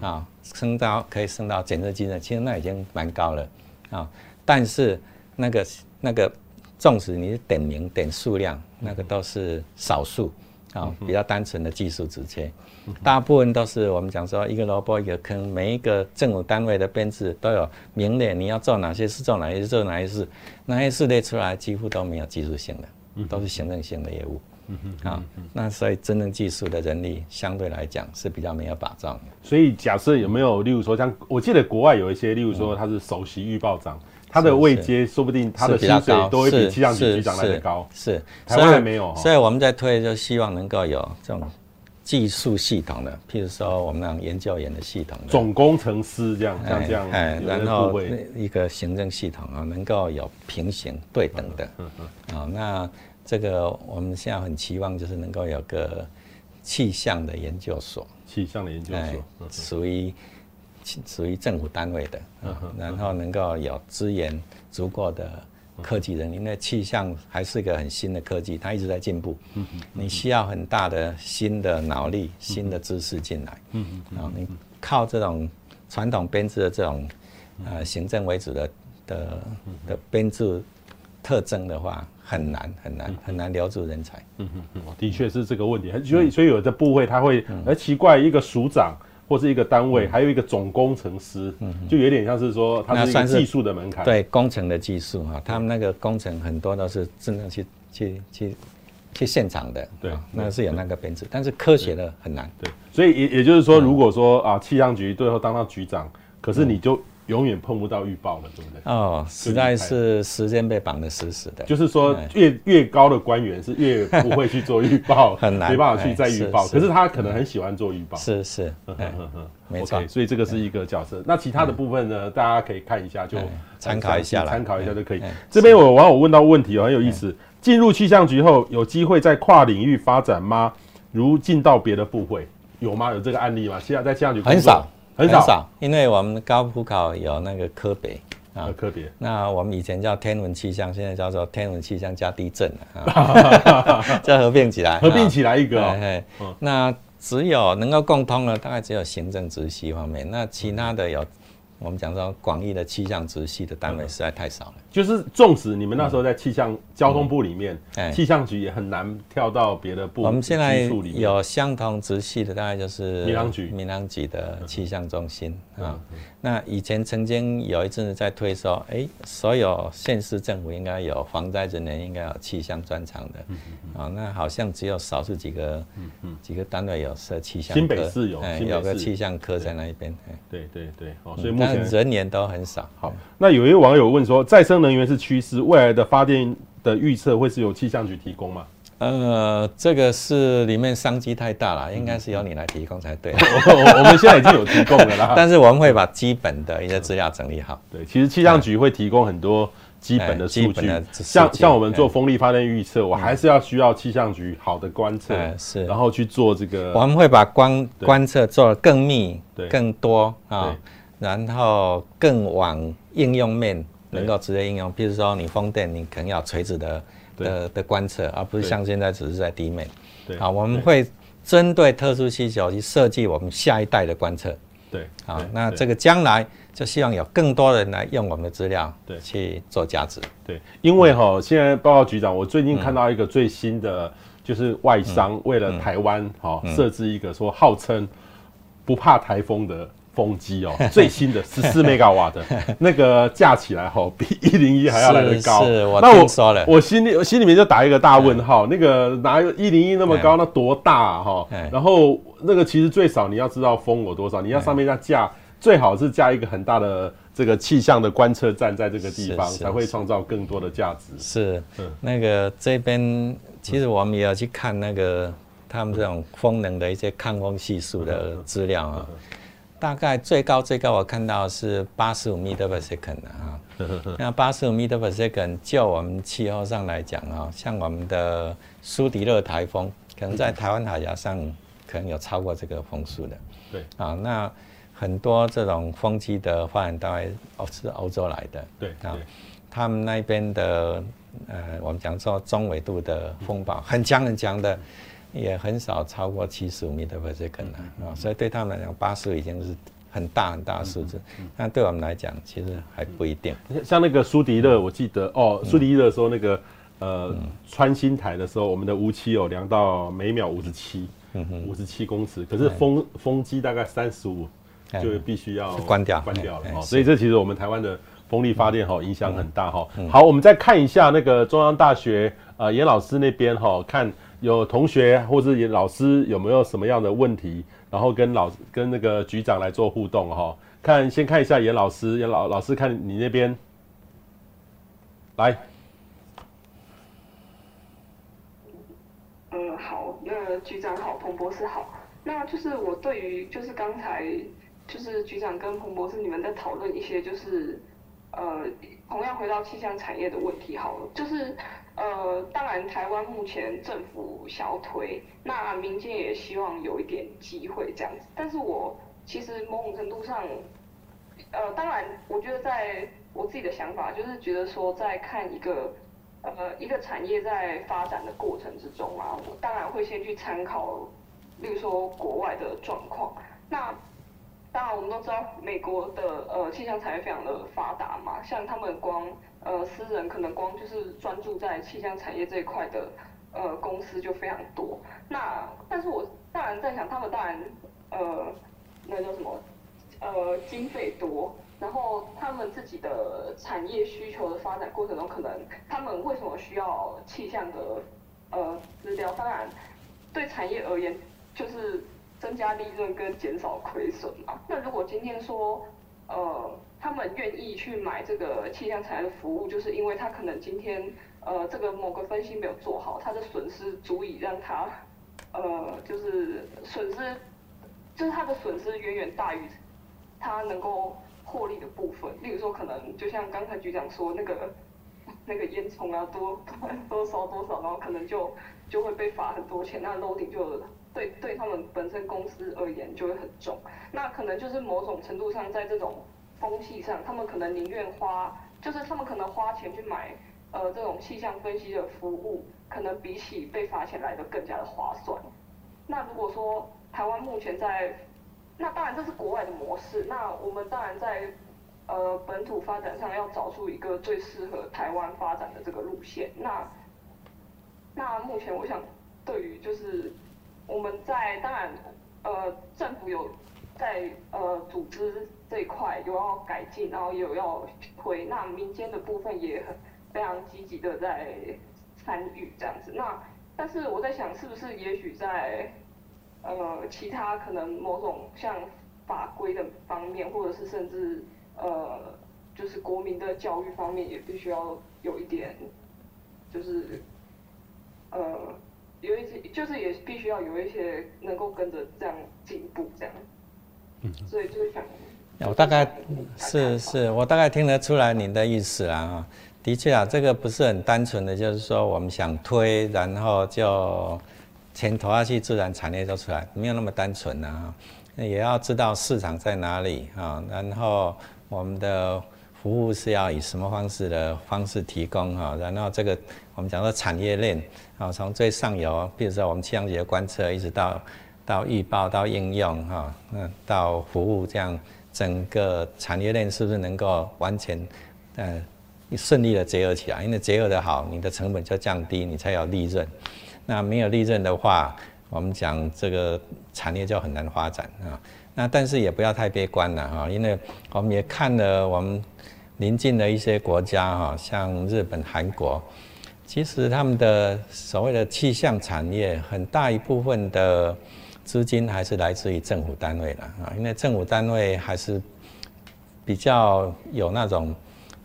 S2: 啊，升到可以升到检测技正，其实那已经蛮高了。啊，但是那个那个，纵使你是点名点数量，那个都是少数啊，比较单纯的技术直接。大部分都是我们讲说一个萝卜一个坑，每一个政府单位的编制都有明列，你要做哪些事，做哪些事，做哪些事，哪些事列出来几乎都没有技术性的，都是行政性的业务。啊，那所以真正技术的人力相对来讲是比较没有保障的。
S1: 所以假设有没有，例如说像我记得国外有一些，例如说他是首席预报长，他的位阶说不定他的薪水都会比气象局局长来的高。
S2: 是，
S1: 台湾还没有。
S2: 所以我们在推，就希望能够有这种。技术系统的，譬如说我们那种研究员的系统的，
S1: 总工程师这样，像这样，
S2: 哎，然后一个行政系统啊，能够有平行对等的，嗯嗯，啊，那这个我们现在很期望就是能够有个气象的研究所，
S1: 气象的研究所，
S2: 属于属于政府单位的，然后能够有资源足够的。科技人，因为气象还是一个很新的科技，它一直在进步。你需要很大的新的脑力、新的知识进来。啊，你靠这种传统编制的这种呃行政为主的的的编制特征的话，很难很难很难留住人才。
S1: 嗯嗯嗯，的确是这个问题。所以所以有的部会他会，而奇怪一个署长。或是一个单位，还有一个总工程师，就有点像是说，它是一个技术的门槛。
S2: 对工程的技术哈，他们那个工程很多都是真正去去去去现场的。对，那是有那个编制，但是科学的很难。
S1: 对，所以也也就是说，如果说啊，气象局最后当到局长，可是你就。永远碰不到预报了，对不对？
S2: 哦，实在是时间被绑得死死的。
S1: 就是说，越越高的官员是越不会去做预报，[LAUGHS] 很难，没办法去再预报。可是他可能很喜欢做预报。
S2: 是是，[LAUGHS] 没错。
S1: 所以这个是一个角色。那其他的部分呢？大家可以看一下，就
S2: 参考一下，
S1: 参考一下就可以。这边有网友问到问题哦，很有意思。进入气象局后，有机会在跨领域发展吗？如进到别的部会，有吗？有这个案例吗？现在在气象局
S2: 很少。很少，很少，因为我们高普考有那个科别啊，
S1: 科别。
S2: 那我们以前叫天文气象，现在叫做天文气象加地震啊，[LAUGHS] 这合并起来，
S1: 合并起来一
S2: 个、那只有能够共通的，大概只有行政直系方面，那其他的有。我们讲说广义的气象直系的单位实在太少了。
S1: 就是纵使你们那时候在气象交通部里面，气象局也很难跳到别的部。
S2: 我们现在有相同直系的，大概就是
S1: 民航局、
S2: 民航局的气象中心啊。那以前曾经有一阵子在推说，哎，所有县市政府应该有防灾人员，应该有气象专长的啊。那好像只有少数几个几个单位有设气象科，
S1: 新北市有，
S2: 有个气象科在那一边。
S1: 对对对，哦，所以目前。
S2: 人员都很少。
S1: 好，那有一位网友问说，再生能源是趋势，未来的发电的预测会是由气象局提供吗？
S2: 呃，这个是里面商机太大了，应该是由你来提供才对。[LAUGHS]
S1: 我们现在已经有提供了啦，[LAUGHS]
S2: 但是我们会把基本的一些资料整理好。
S1: 对，其实气象局会提供很多基本的数据，像像我们做风力发电预测，我还是要需要气象局好的观测，是，然后去做这个。
S2: 我们会把观观测做得更密、更多啊。然后更往应用面能够直接应用，比如说你风电，你可能要垂直的的的观测，而不是像现在只是在地面。对，好，我们会针对特殊需求去设计我们下一代的观测。对，好，那这个将来就希望有更多人来用我们的资料，对，去做价值。
S1: 对，因为哈，现在报告局长，我最近看到一个最新的，就是外商为了台湾哈设置一个说号称不怕台风的。风机哦，[LAUGHS] 最新的十四 mega 瓦的，[LAUGHS] 那个架起来哈，比一零一还要来得高。
S2: 是，我听说了。
S1: 我心里我心里面就打一个大问号，那个哪有一零一那么高？那多大啊哈？然后那个其实最少你要知道风有多少，你要上面要架，最好是架一个很大的这个气象的观测站在这个地方，才会创造更多的价值。
S2: 是，那个这边其实我们也要去看那个他们这种风能的一些抗风系数的资料啊。大概最高最高我看到是八十五 meter per second 的啊。[LAUGHS] 那八十五 meter per second，就我们气候上来讲啊，像我们的苏迪勒台风，可能在台湾海峡上可能有超过这个风速的。
S1: 对
S2: 啊，那很多这种风机的发源单位哦是欧洲来的。
S1: 对啊，
S2: 他们那边的呃，我们讲说中纬度的风暴很强很强的，也很少超过七十五 meter per second 的啊，所以对他们来讲，八十已经是。很大很大的数字，但对我们来讲，其实还不一定。
S1: 像那个苏迪勒，我记得哦，苏迪勒的时候那个呃穿心台的时候，我们的无期有量到每秒五十七，五十七公尺，可是风风机大概三十五，就必须要
S2: 关掉
S1: 关掉了哦。所以这其实我们台湾的风力发电哈影响很大哈。好，我们再看一下那个中央大学呃严老师那边哈，看有同学或者老师有没有什么样的问题。然后跟老跟那个局长来做互动哈，看先看一下严老师，严老老师看你那边，来，
S4: 嗯，好，那局长好，彭博士好，那就是我对于就是刚才就是局长跟彭博士你们在讨论一些就是呃同样回到气象产业的问题好了，就是。呃，当然，台湾目前政府想要推，那民间也希望有一点机会这样子。但是我其实某种程度上，呃，当然，我觉得在我自己的想法，就是觉得说，在看一个呃一个产业在发展的过程之中啊，我当然会先去参考，例如说国外的状况。那当然，我们都知道美国的呃气象产业非常的发达嘛，像他们光。呃，私人可能光就是专注在气象产业这一块的呃公司就非常多。那但是我当然在想，他们当然呃那叫什么呃经费多，然后他们自己的产业需求的发展过程中，可能他们为什么需要气象的呃资料？当然对产业而言，就是增加利润跟减少亏损嘛。那如果今天说呃。他们愿意去买这个气象产业的服务，就是因为他可能今天呃这个某个分析没有做好，他的损失足以让他呃就是损失，就是他的损失远远大于他能够获利的部分。例如说，可能就像刚才局长说那个那个烟囱啊多多烧多少，然后可能就就会被罚很多钱，那楼顶就对对他们本身公司而言就会很重。那可能就是某种程度上在这种。风气上，他们可能宁愿花，就是他们可能花钱去买，呃，这种气象分析的服务，可能比起被罚钱来的更加的划算。那如果说台湾目前在，那当然这是国外的模式，那我们当然在，呃，本土发展上要找出一个最适合台湾发展的这个路线。那，那目前我想，对于就是我们在当然，呃，政府有在呃组织。这一块有要改进，然后也有要推，那民间的部分也很非常积极的在参与这样子。那但是我在想，是不是也许在呃其他可能某种像法规的方面，或者是甚至呃就是国民的教育方面，也必须要有一点，就是呃有一些，就是也必须要有一些能够跟着这样进步这样。嗯，所以就是想。
S2: 我大概是是，我大概听得出来您的意思了啊，的确啊，这个不是很单纯的，就是说我们想推，然后就钱投下去，自然产业就出来，没有那么单纯啊，也要知道市场在哪里啊，然后我们的服务是要以什么方式的方式提供哈，然后这个我们讲说产业链啊，从最上游，比如说我们气象局的观测，一直到到预报到应用哈，嗯到服务这样。整个产业链是不是能够完全，呃，顺利的结合起来？因为结合的好，你的成本就降低，你才有利润。那没有利润的话，我们讲这个产业就很难发展啊。那但是也不要太悲观了哈，因为我们也看了我们邻近的一些国家哈，像日本、韩国，其实他们的所谓的气象产业很大一部分的。资金还是来自于政府单位的啊，因为政府单位还是比较有那种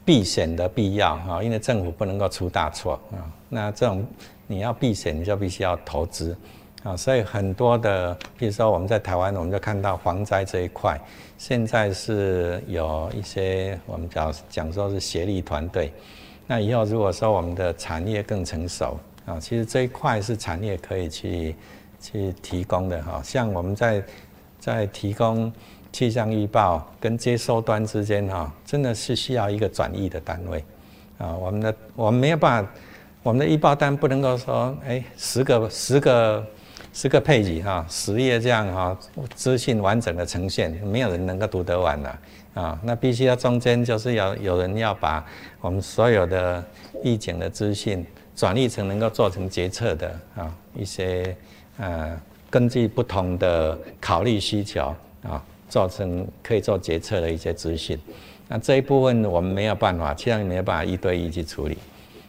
S2: 避险的必要啊，因为政府不能够出大错啊。那这种你要避险，你就必须要投资啊，所以很多的，比如说我们在台湾，我们就看到防灾这一块，现在是有一些我们讲讲说是协力团队。那以后如果说我们的产业更成熟啊，其实这一块是产业可以去去提供的哈。像我们在在提供气象预报跟接收端之间哈，真的是需要一个转译的单位啊。我们的我们没有办法。我们的预报单不能够说，哎，十个十个十个配置哈，十页这样哈，资讯完整的呈现，没有人能够读得完的啊。那必须要中间就是要有人要把我们所有的预警的资讯转译成能够做成决策的啊一些呃，根据不同的考虑需求啊，造成可以做决策的一些资讯。那这一部分我们没有办法，其实没有办法一对一去处理。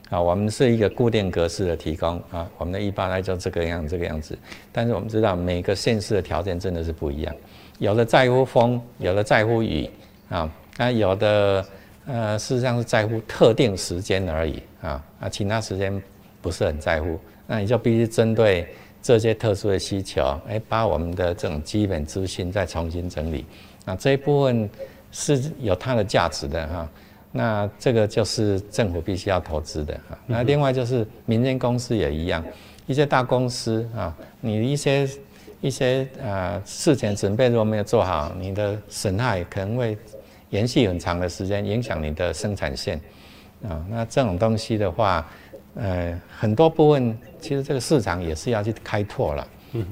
S2: 啊，我们是一个固定格式的提供啊，我们的预报呢就这个样这个样子。但是我们知道每个县市的条件真的是不一样，有的在乎风，有的在乎雨啊，那有的呃事实上是在乎特定时间而已啊，啊其他时间不是很在乎。那你就必须针对这些特殊的需求，哎，把我们的这种基本资讯再重新整理。啊，这一部分是有它的价值的哈。那这个就是政府必须要投资的哈。那另外就是民间公司也一样，一些大公司啊，你一些一些呃事前准备如果没有做好，你的损害可能会延续很长的时间，影响你的生产线啊。那这种东西的话，呃，很多部分其实这个市场也是要去开拓了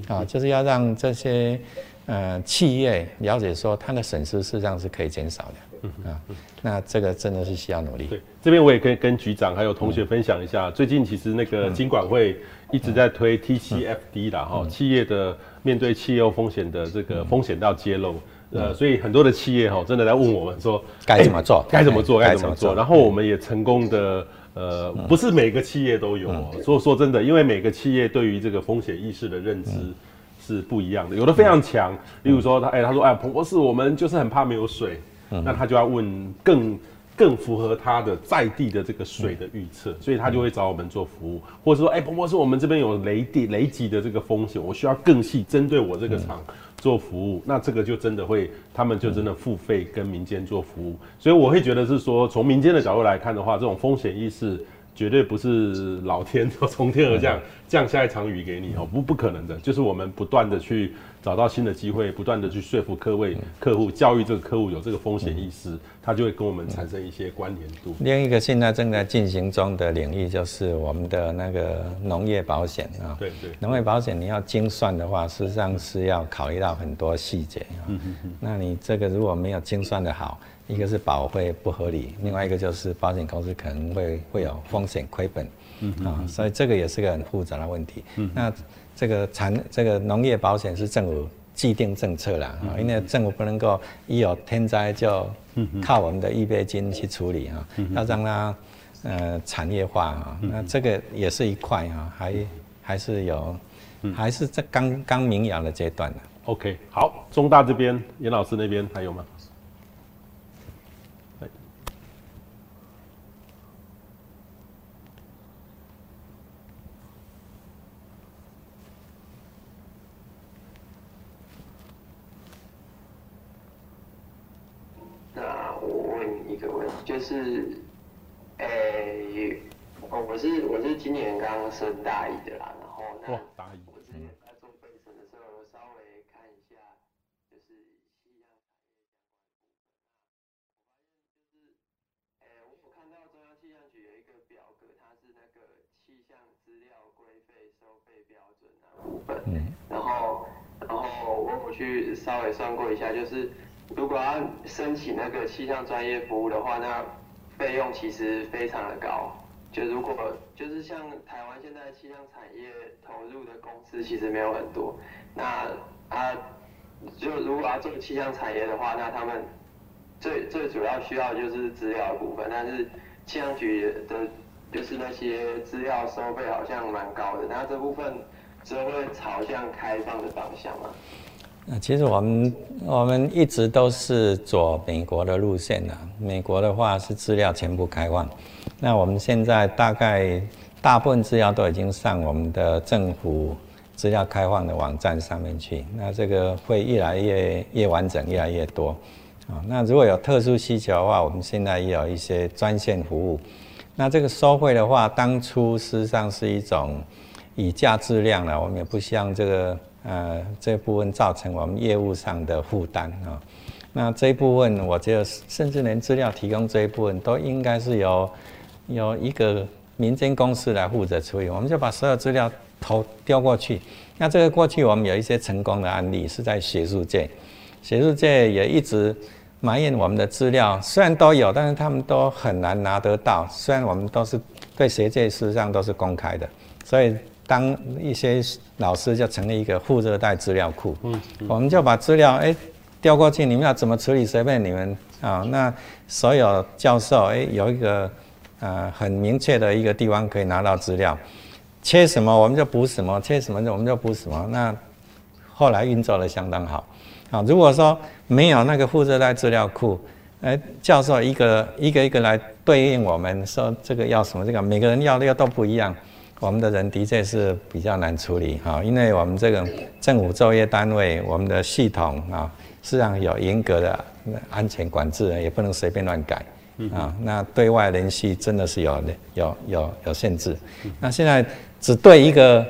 S2: 啊，就是要让这些呃企业了解说它的损失事实上是可以减少的。啊，那这个真的是需要努力。
S1: 对，这边我也可以跟局长还有同学分享一下，最近其实那个金管会一直在推 TCFD 啦，哈，企业的面对气候风险的这个风险到揭露，呃，所以很多的企业哈，真的在问我们说
S2: 该怎么做，
S1: 该怎么做，该怎么做。然后我们也成功的，呃，不是每个企业都有，所以说真的，因为每个企业对于这个风险意识的认知是不一样的，有的非常强，例如说他，哎，他说，哎，彭博士，我们就是很怕没有水。那他就要问更更符合他的在地的这个水的预测，所以他就会找我们做服务，或者说，哎，彭博士，我们这边有雷地雷击的这个风险，我需要更细针对我这个厂做服务，那这个就真的会，他们就真的付费跟民间做服务，所以我会觉得是说，从民间的角度来看的话，这种风险意识绝对不是老天从天而降降下一场雨给你哦，不不可能的，就是我们不断的去。找到新的机会，不断的去说服各位客户，教育这个客户有这个风险意识，他就会跟我们产生一些关联度。
S2: 另一个现在正在进行中的领域就是我们的那个农业保险啊。
S1: 对对。
S2: 农业保险你要精算的话，事实上是要考虑到很多细节嗯嗯。那你这个如果没有精算的好，一个是保费不合理，另外一个就是保险公司可能会会有风险亏本。嗯嗯。啊，所以这个也是个很复杂的问题。嗯。那。这个产这个农业保险是政府既定政策啦，啊，因为政府不能够一有天灾就靠我们的预备金去处理啊，要让它呃产业化啊，那这个也是一块啊，还还是有，还是在刚刚萌芽的阶段的。
S1: OK，好，中大这边严老师那边还有吗？
S5: 就是，诶、欸，哦，我是我是今年刚升大一的啦，然后那我之前在做备审的时候，我稍微看一下，就是气象产业相关的部分，我发现就是，诶、欸，我有看到中央气象局有一个表格，它是那个气象资料规费收费标准的部分，然后然后我我去稍微算过一下，就是。如果要申请那个气象专业服务的话，那费用其实非常的高。就如果就是像台湾现在气象产业投入的公司其实没有很多，那他就如果要做气象产业的话，那他们最最主要需要就是资料的部分，但是气象局的就是那些资料收费好像蛮高的，那这部分只会朝向开放的方向嘛？
S2: 那其实我们我们一直都是走美国的路线的。美国的话是资料全部开放，那我们现在大概大部分资料都已经上我们的政府资料开放的网站上面去，那这个会越来越越完整，越来越多啊。那如果有特殊需求的话，我们现在也有一些专线服务。那这个收费的话，当初事实上是一种以价质量了，我们也不希望这个呃这部分造成我们业务上的负担啊。那这一部分，我觉得甚至连资料提供这一部分，都应该是由由一个民间公司来负责处理。我们就把所有资料投丢过去。那这个过去我们有一些成功的案例，是在学术界，学术界也一直埋怨我们的资料虽然都有，但是他们都很难拿得到。虽然我们都是对学界事实上都是公开的，所以当一些老师就成立一个副热带资料库，嗯，我们就把资料哎。调过去，你们要怎么处理？随便你们啊。那所有教授，哎，有一个呃很明确的一个地方可以拿到资料，缺什么我们就补什么，缺什么我们就补什么。那后来运作的相当好啊。如果说没有那个负热带资料库，哎，教授一个一个一个来对应我们说这个要什么，这个每个人要的都不一样，我们的人的确是比较难处理哈。因为我们这个政府作业单位，我们的系统啊。实际上有严格的安全管制，也不能随便乱改啊。那对外联系真的是有有有有限制。那现在只对一个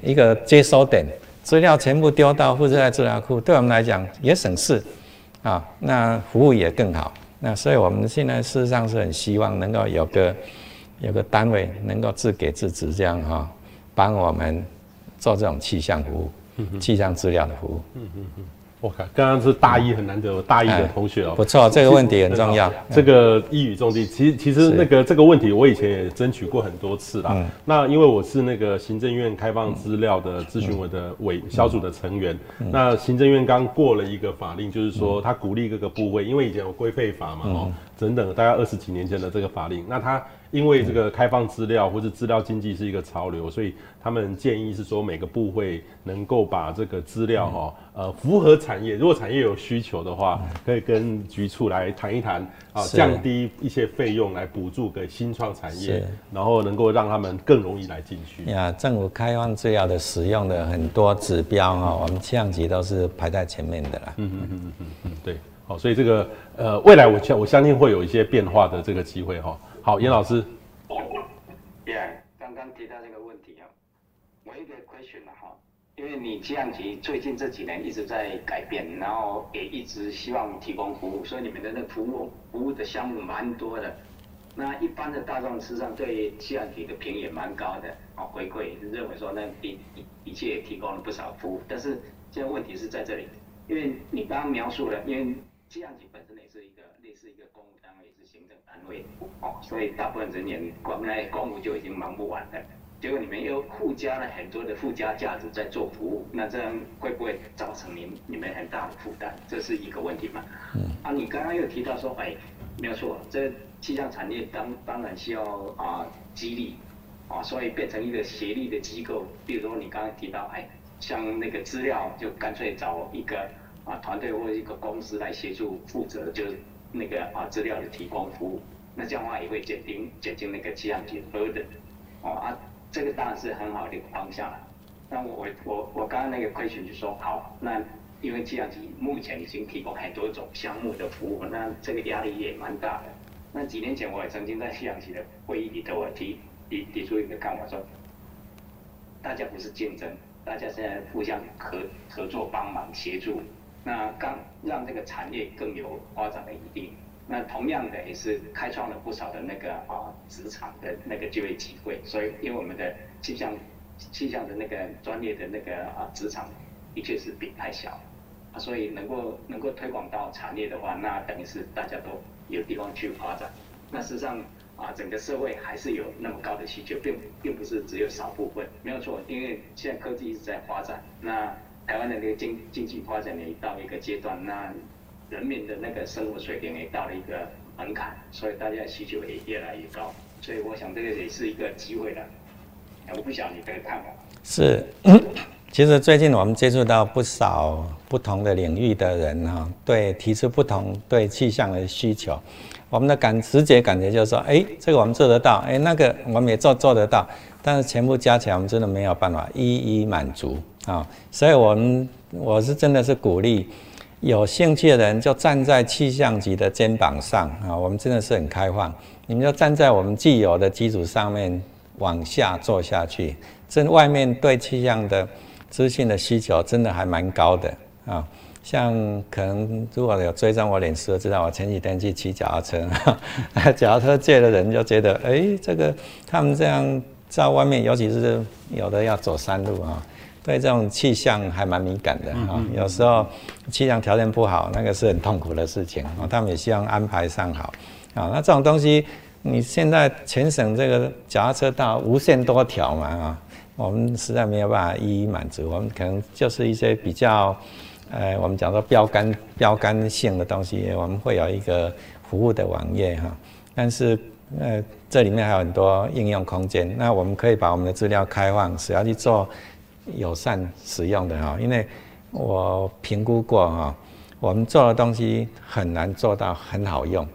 S2: 一个接收点，资料全部丢到负责在资料库，对我们来讲也省事啊。那服务也更好。那所以我们现在事实上是很希望能够有个有个单位能够自给自足这样哈，帮我们做这种气象服务、气象资料的服务。
S1: 嗯嗯嗯我看刚刚是大一很难得，有大一的同学哦、喔，
S2: 不错，这个问题很重要。[LAUGHS]
S1: 这个一语中的，其实其实那个这个问题我以前也争取过很多次啦。嗯、那因为我是那个行政院开放资料的咨询委的委小组的成员，嗯、那行政院刚过了一个法令，就是说他鼓励各个部位，因为以前有规费法嘛，哦，等等，大概二十几年前的这个法令，那他。因为这个开放资料或者资料经济是一个潮流，所以他们建议是说每个部会能够把这个资料哈呃符合产业，如果产业有需求的话，可以跟局处来谈一谈啊，降低一些费用来补助给新创产业，然后能够让他们更容易来进去。
S2: 呀，政府开放资料的使用的很多指标哈，我们气象局都是排在前面的啦。嗯嗯嗯嗯嗯，
S1: 对，好，所以这个呃未来我相我相信会有一些变化的这个机会哈。好，严老师。
S3: Yeah，刚刚提到这个问题啊，我一个 question 了哈，因为你气象局最近这几年一直在改变，然后也一直希望提供服务，所以你们的那服务服务的项目蛮多的。那一般的大众实际上对气象局的评也蛮高的，哦，回馈认为说那的的确也提供了不少服务，但是现在问题是在这里，因为你刚刚描述了，因为气象局本身也是一个类似一个公务单位，是行政单位，哦，所以大部分人员光来公务就已经忙不完了。结果你们又附加了很多的附加价值在做服务，那这样会不会造成你你们很大的负担？这是一个问题嘛？嗯。啊，你刚刚又提到说，哎，没有错，这气象产业当当然需要啊激励，啊，所以变成一个协力的机构。比如说你刚刚提到，哎，像那个资料就干脆找一个。啊，团队或者一个公司来协助负责，就是那个啊资料的提供服务，那这样的话也会减轻减轻那个气象局的 burden 哦啊，这个当然是很好的一个方向了。那我我我刚刚那个 question 就说好，那因为气象局目前已经提供很多种项目的服务，那这个压力也蛮大的。那几年前我也曾经在气象局的会议里头，我提提提出一个看法说，大家不是竞争，大家现在互相合合作帮忙协助。那刚让这个产业更有发展的余地，那同样的也是开创了不少的那个啊职场的那个就业机会，所以因为我们的气象气象的那个专业的那个啊职场的确是比太小，啊所以能够能够推广到产业的话，那等于是大家都有地方去发展。那事实上啊整个社会还是有那么高的需求，并并不是只有少部分，没有错，因为现在科技一直在发展，那。台湾的那个经经济发展也到一个阶段，那人民的那个生活水平也到了一个门槛，所以大家的需求也越来越高，所以我想这个也是一个机会了。我不晓得你的看法。
S2: 是，其实最近我们接触到不少不同的领域的人哈，对提出不同对气象的需求，我们的感直觉感觉就是说，哎，这个我们做得到，哎，那个我们也做做得到。但是全部加起来，我们真的没有办法一一满足啊。所以，我们我是真的是鼓励有兴趣的人就站在气象局的肩膀上啊，我们真的是很开放，你们就站在我们既有的基础上面往下做下去。这外面对气象的资讯的需求真的还蛮高的啊。像可能如果有追踪我脸书，知道我前几天去骑脚踏车，[LAUGHS] 脚踏车界的人就觉得，哎、欸，这个他们这样在外面，尤其是有的要走山路啊，对这种气象还蛮敏感的啊。有时候气象条件不好，那个是很痛苦的事情啊。他们也希望安排上好啊。那这种东西，你现在全省这个脚踏车道无限多条嘛啊，我们实在没有办法一一满足。我们可能就是一些比较。呃，我们讲说标杆标杆性的东西，我们会有一个服务的网页哈。但是呃，这里面还有很多应用空间。那我们可以把我们的资料开放，只要去做友善使用的哈。因为我评估过哈，我们做的东西很难做到很好用。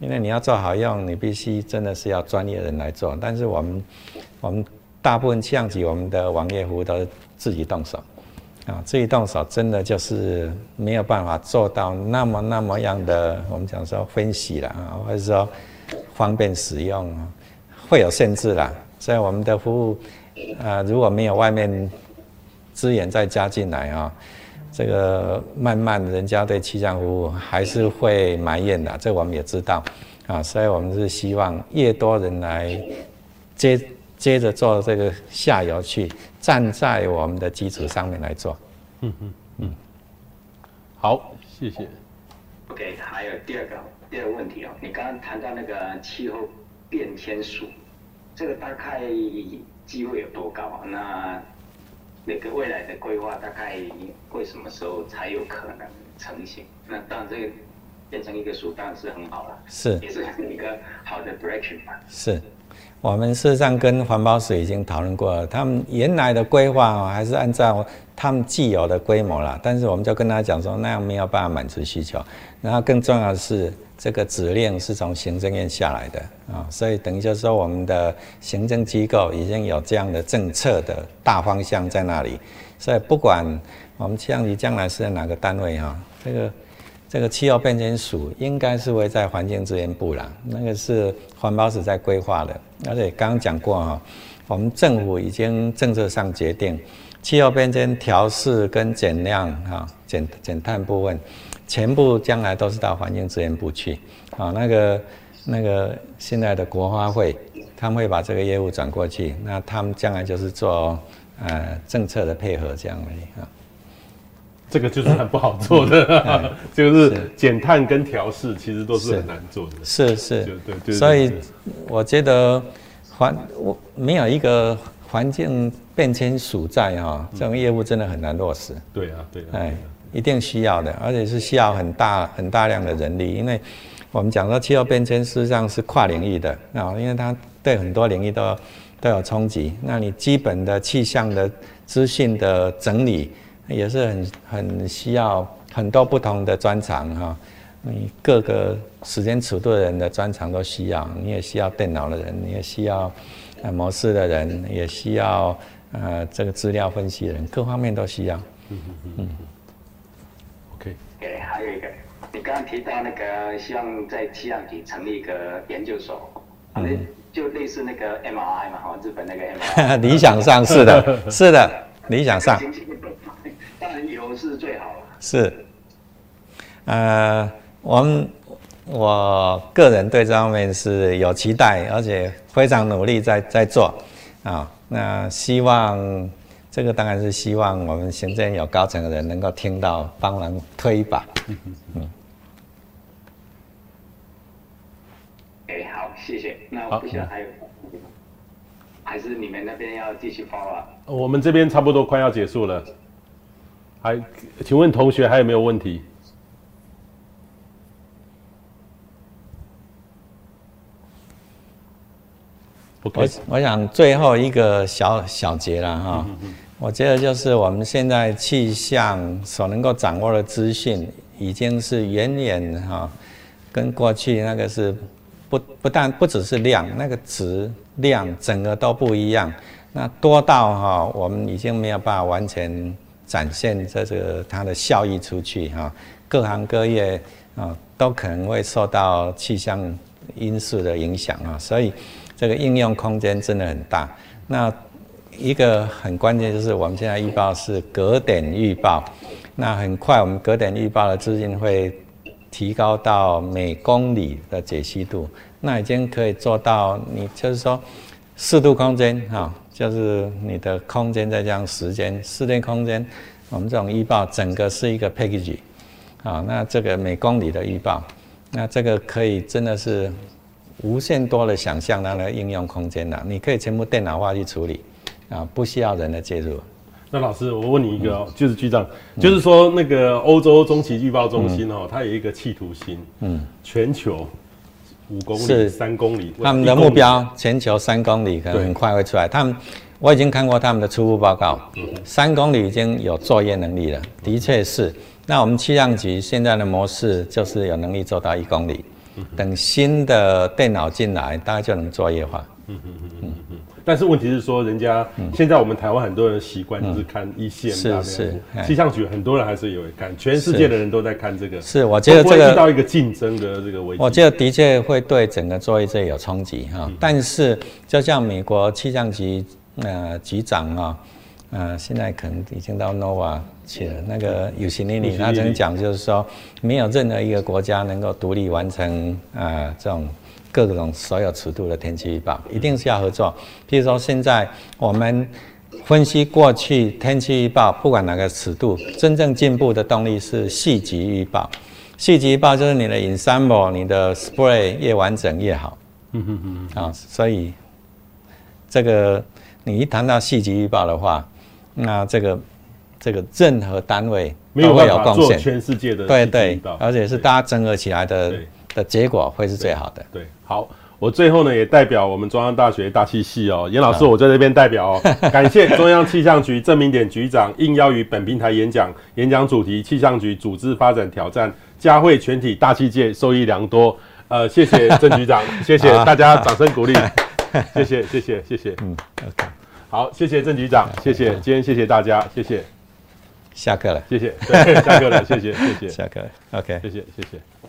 S2: 因为你要做好用，你必须真的是要专业人来做。但是我们我们大部分像起我们的网页服务都是自己动手。啊，自己动手真的就是没有办法做到那么那么样的，我们讲说分析了啊，或者说方便使用，会有限制啦。所以我们的服务，啊，如果没有外面资源再加进来啊，这个慢慢人家对气象服务还是会埋怨的，这我们也知道啊。所以我们是希望越多人来接。接着做这个下游去，站在我们的基础上面来做。
S1: 嗯嗯嗯。好，谢谢。
S3: OK，还有第二个第二个问题哦，你刚刚谈到那个气候变迁署，这个大概机会有多高啊？那那个未来的规划大概会什么时候才有可能成型？那当然这个变成一个书当然是很好了，
S2: 是，
S3: 也是一个好的 direction 吧。
S2: 是。我们事实上跟环保署已经讨论过了，他们原来的规划还是按照他们既有的规模啦，但是我们就跟他讲说，那样没有办法满足需求。然后更重要的是，这个指令是从行政院下来的啊，所以等于就是说，我们的行政机构已经有这样的政策的大方向在那里，所以不管我们气象局将来是在哪个单位哈，这个。这个气候变迁署应该是会在环境资源部啦，那个是环保署在规划的。而且刚刚讲过哈，我们政府已经政策上决定，气候变迁调适跟减量哈减减碳部分，全部将来都是到环境资源部去。啊，那个那个现在的国发会，他们会把这个业务转过去，那他们将来就是做呃政策的配合这样而已啊。
S1: 这个就是很不好做的，嗯、[LAUGHS] 就是减碳跟调试，其实都是很难做的。
S2: 是是，
S1: 对对对。
S2: 所以我觉得环我没有一个环境变迁署在哈，这种业务真的很难落实。
S1: 对啊，对啊。
S2: 哎，一定需要的，而且是需要很大很大量的人力，因为我们讲说气候变迁事实上是跨领域的啊，因为它对很多领域都都有冲击。那你基本的气象的资讯的整理。也是很很需要很多不同的专长哈，你各个时间尺度的人的专长都需要，你也需要电脑的人，你也需要呃模式的人，也需要呃这个资料分析的人，各方面都需要。嗯嗯嗯。
S3: OK。对，还有一个，你刚刚提到那个希望在气象局成立一个研究所，嗯，就类似那个 MRI 嘛，哈，日本那个 MRI。
S2: 理想上是的，是的，理想上。
S3: 当然有是最好了。
S2: 是，呃，我们我个人对这方面是有期待，而且非常努力在在做啊。那希望这个当然是希望我们行政有高层的人能够听到，帮忙推一把。嗯嗯。
S3: 哎，好，谢谢。那我不晓得还有，还是你们那边要继续发啊？
S1: 我们这边差不多快要结束了。还，请问同学还有没有问题？
S2: 我我想最后一个小小结了哈，我觉得就是我们现在气象所能够掌握的资讯，已经是远远哈，跟过去那个是不不但不只是量，那个值量整个都不一样。那多到哈，我们已经没有办法完全展现在这个它的效益出去哈。各行各业啊，都可能会受到气象因素的影响啊，所以这个应用空间真的很大。那一个很关键就是我们现在预报是隔点预报，那很快我们隔点预报的资讯会提高到每公里的解析度，那已经可以做到你就是说四度空间哈。就是你的空间再加上时间，室内空间，我们这种预报整个是一个 package，啊，那这个每公里的预报，那这个可以真的是无限多的想象它的应用空间了。你可以全部电脑化去处理，啊，不需要人的介入。
S1: 那老师，我问你一个哦，嗯、就是局长，嗯、就是说那个欧洲中期预报中心哦，嗯、它有一个企图心，嗯，全球。五公里是三公里，
S2: 他们的目标全球三公里可能很快会出来。他们我已经看过他们的初步报告，三公里已经有作业能力了，的确是。那我们气象局现在的模式就是有能力做到一公里，等新的电脑进来，大概就能作业化。嗯嗯嗯嗯嗯。
S1: 但是问题是说，人家现在我们台湾很多人习惯就是看一线，
S2: 是是
S1: 气象局很多人还是有看，全世界的人都在看这个。
S2: 是，我觉得这个
S1: 遇到一个竞争的这个危机。
S2: 我觉得的确会对整个作业这有冲击哈。但是就像美国气象局呃局长啊，呃现在可能已经到 Nova 去了，那个尤西尼里他曾经讲就是说，没有任何一个国家能够独立完成啊这种。各种所有尺度的天气预报一定是要合作。譬如说，现在我们分析过去天气预报，不管哪个尺度，真正进步的动力是细级预报。细级预报就是你的 ensemble、你的 spray 越完整越好。嗯嗯嗯。啊，所以这个你一谈到细级预报的话，那这个这个任何单位都会有贡献。
S1: 全世界的
S2: 对对，而且是大家整合起来的。的结果会是最好的。
S1: 对，对，好，我最后呢也代表我们中央大学大气系哦，严老师，我在这边代表哦，[LAUGHS] 感谢中央气象局郑明典局长应邀于本平台演讲，演讲主题气象局组织发展挑战，嘉惠全体大气界受益良多。呃，谢谢郑局长，谢谢大家掌声鼓励，谢谢谢谢谢谢，嗯，OK，好，谢谢郑局长，谢谢，今天谢谢大家，谢谢，
S2: 下课了，
S1: 谢谢，对，下课了，谢谢谢谢，
S2: 下课了，OK，
S1: 谢谢谢谢。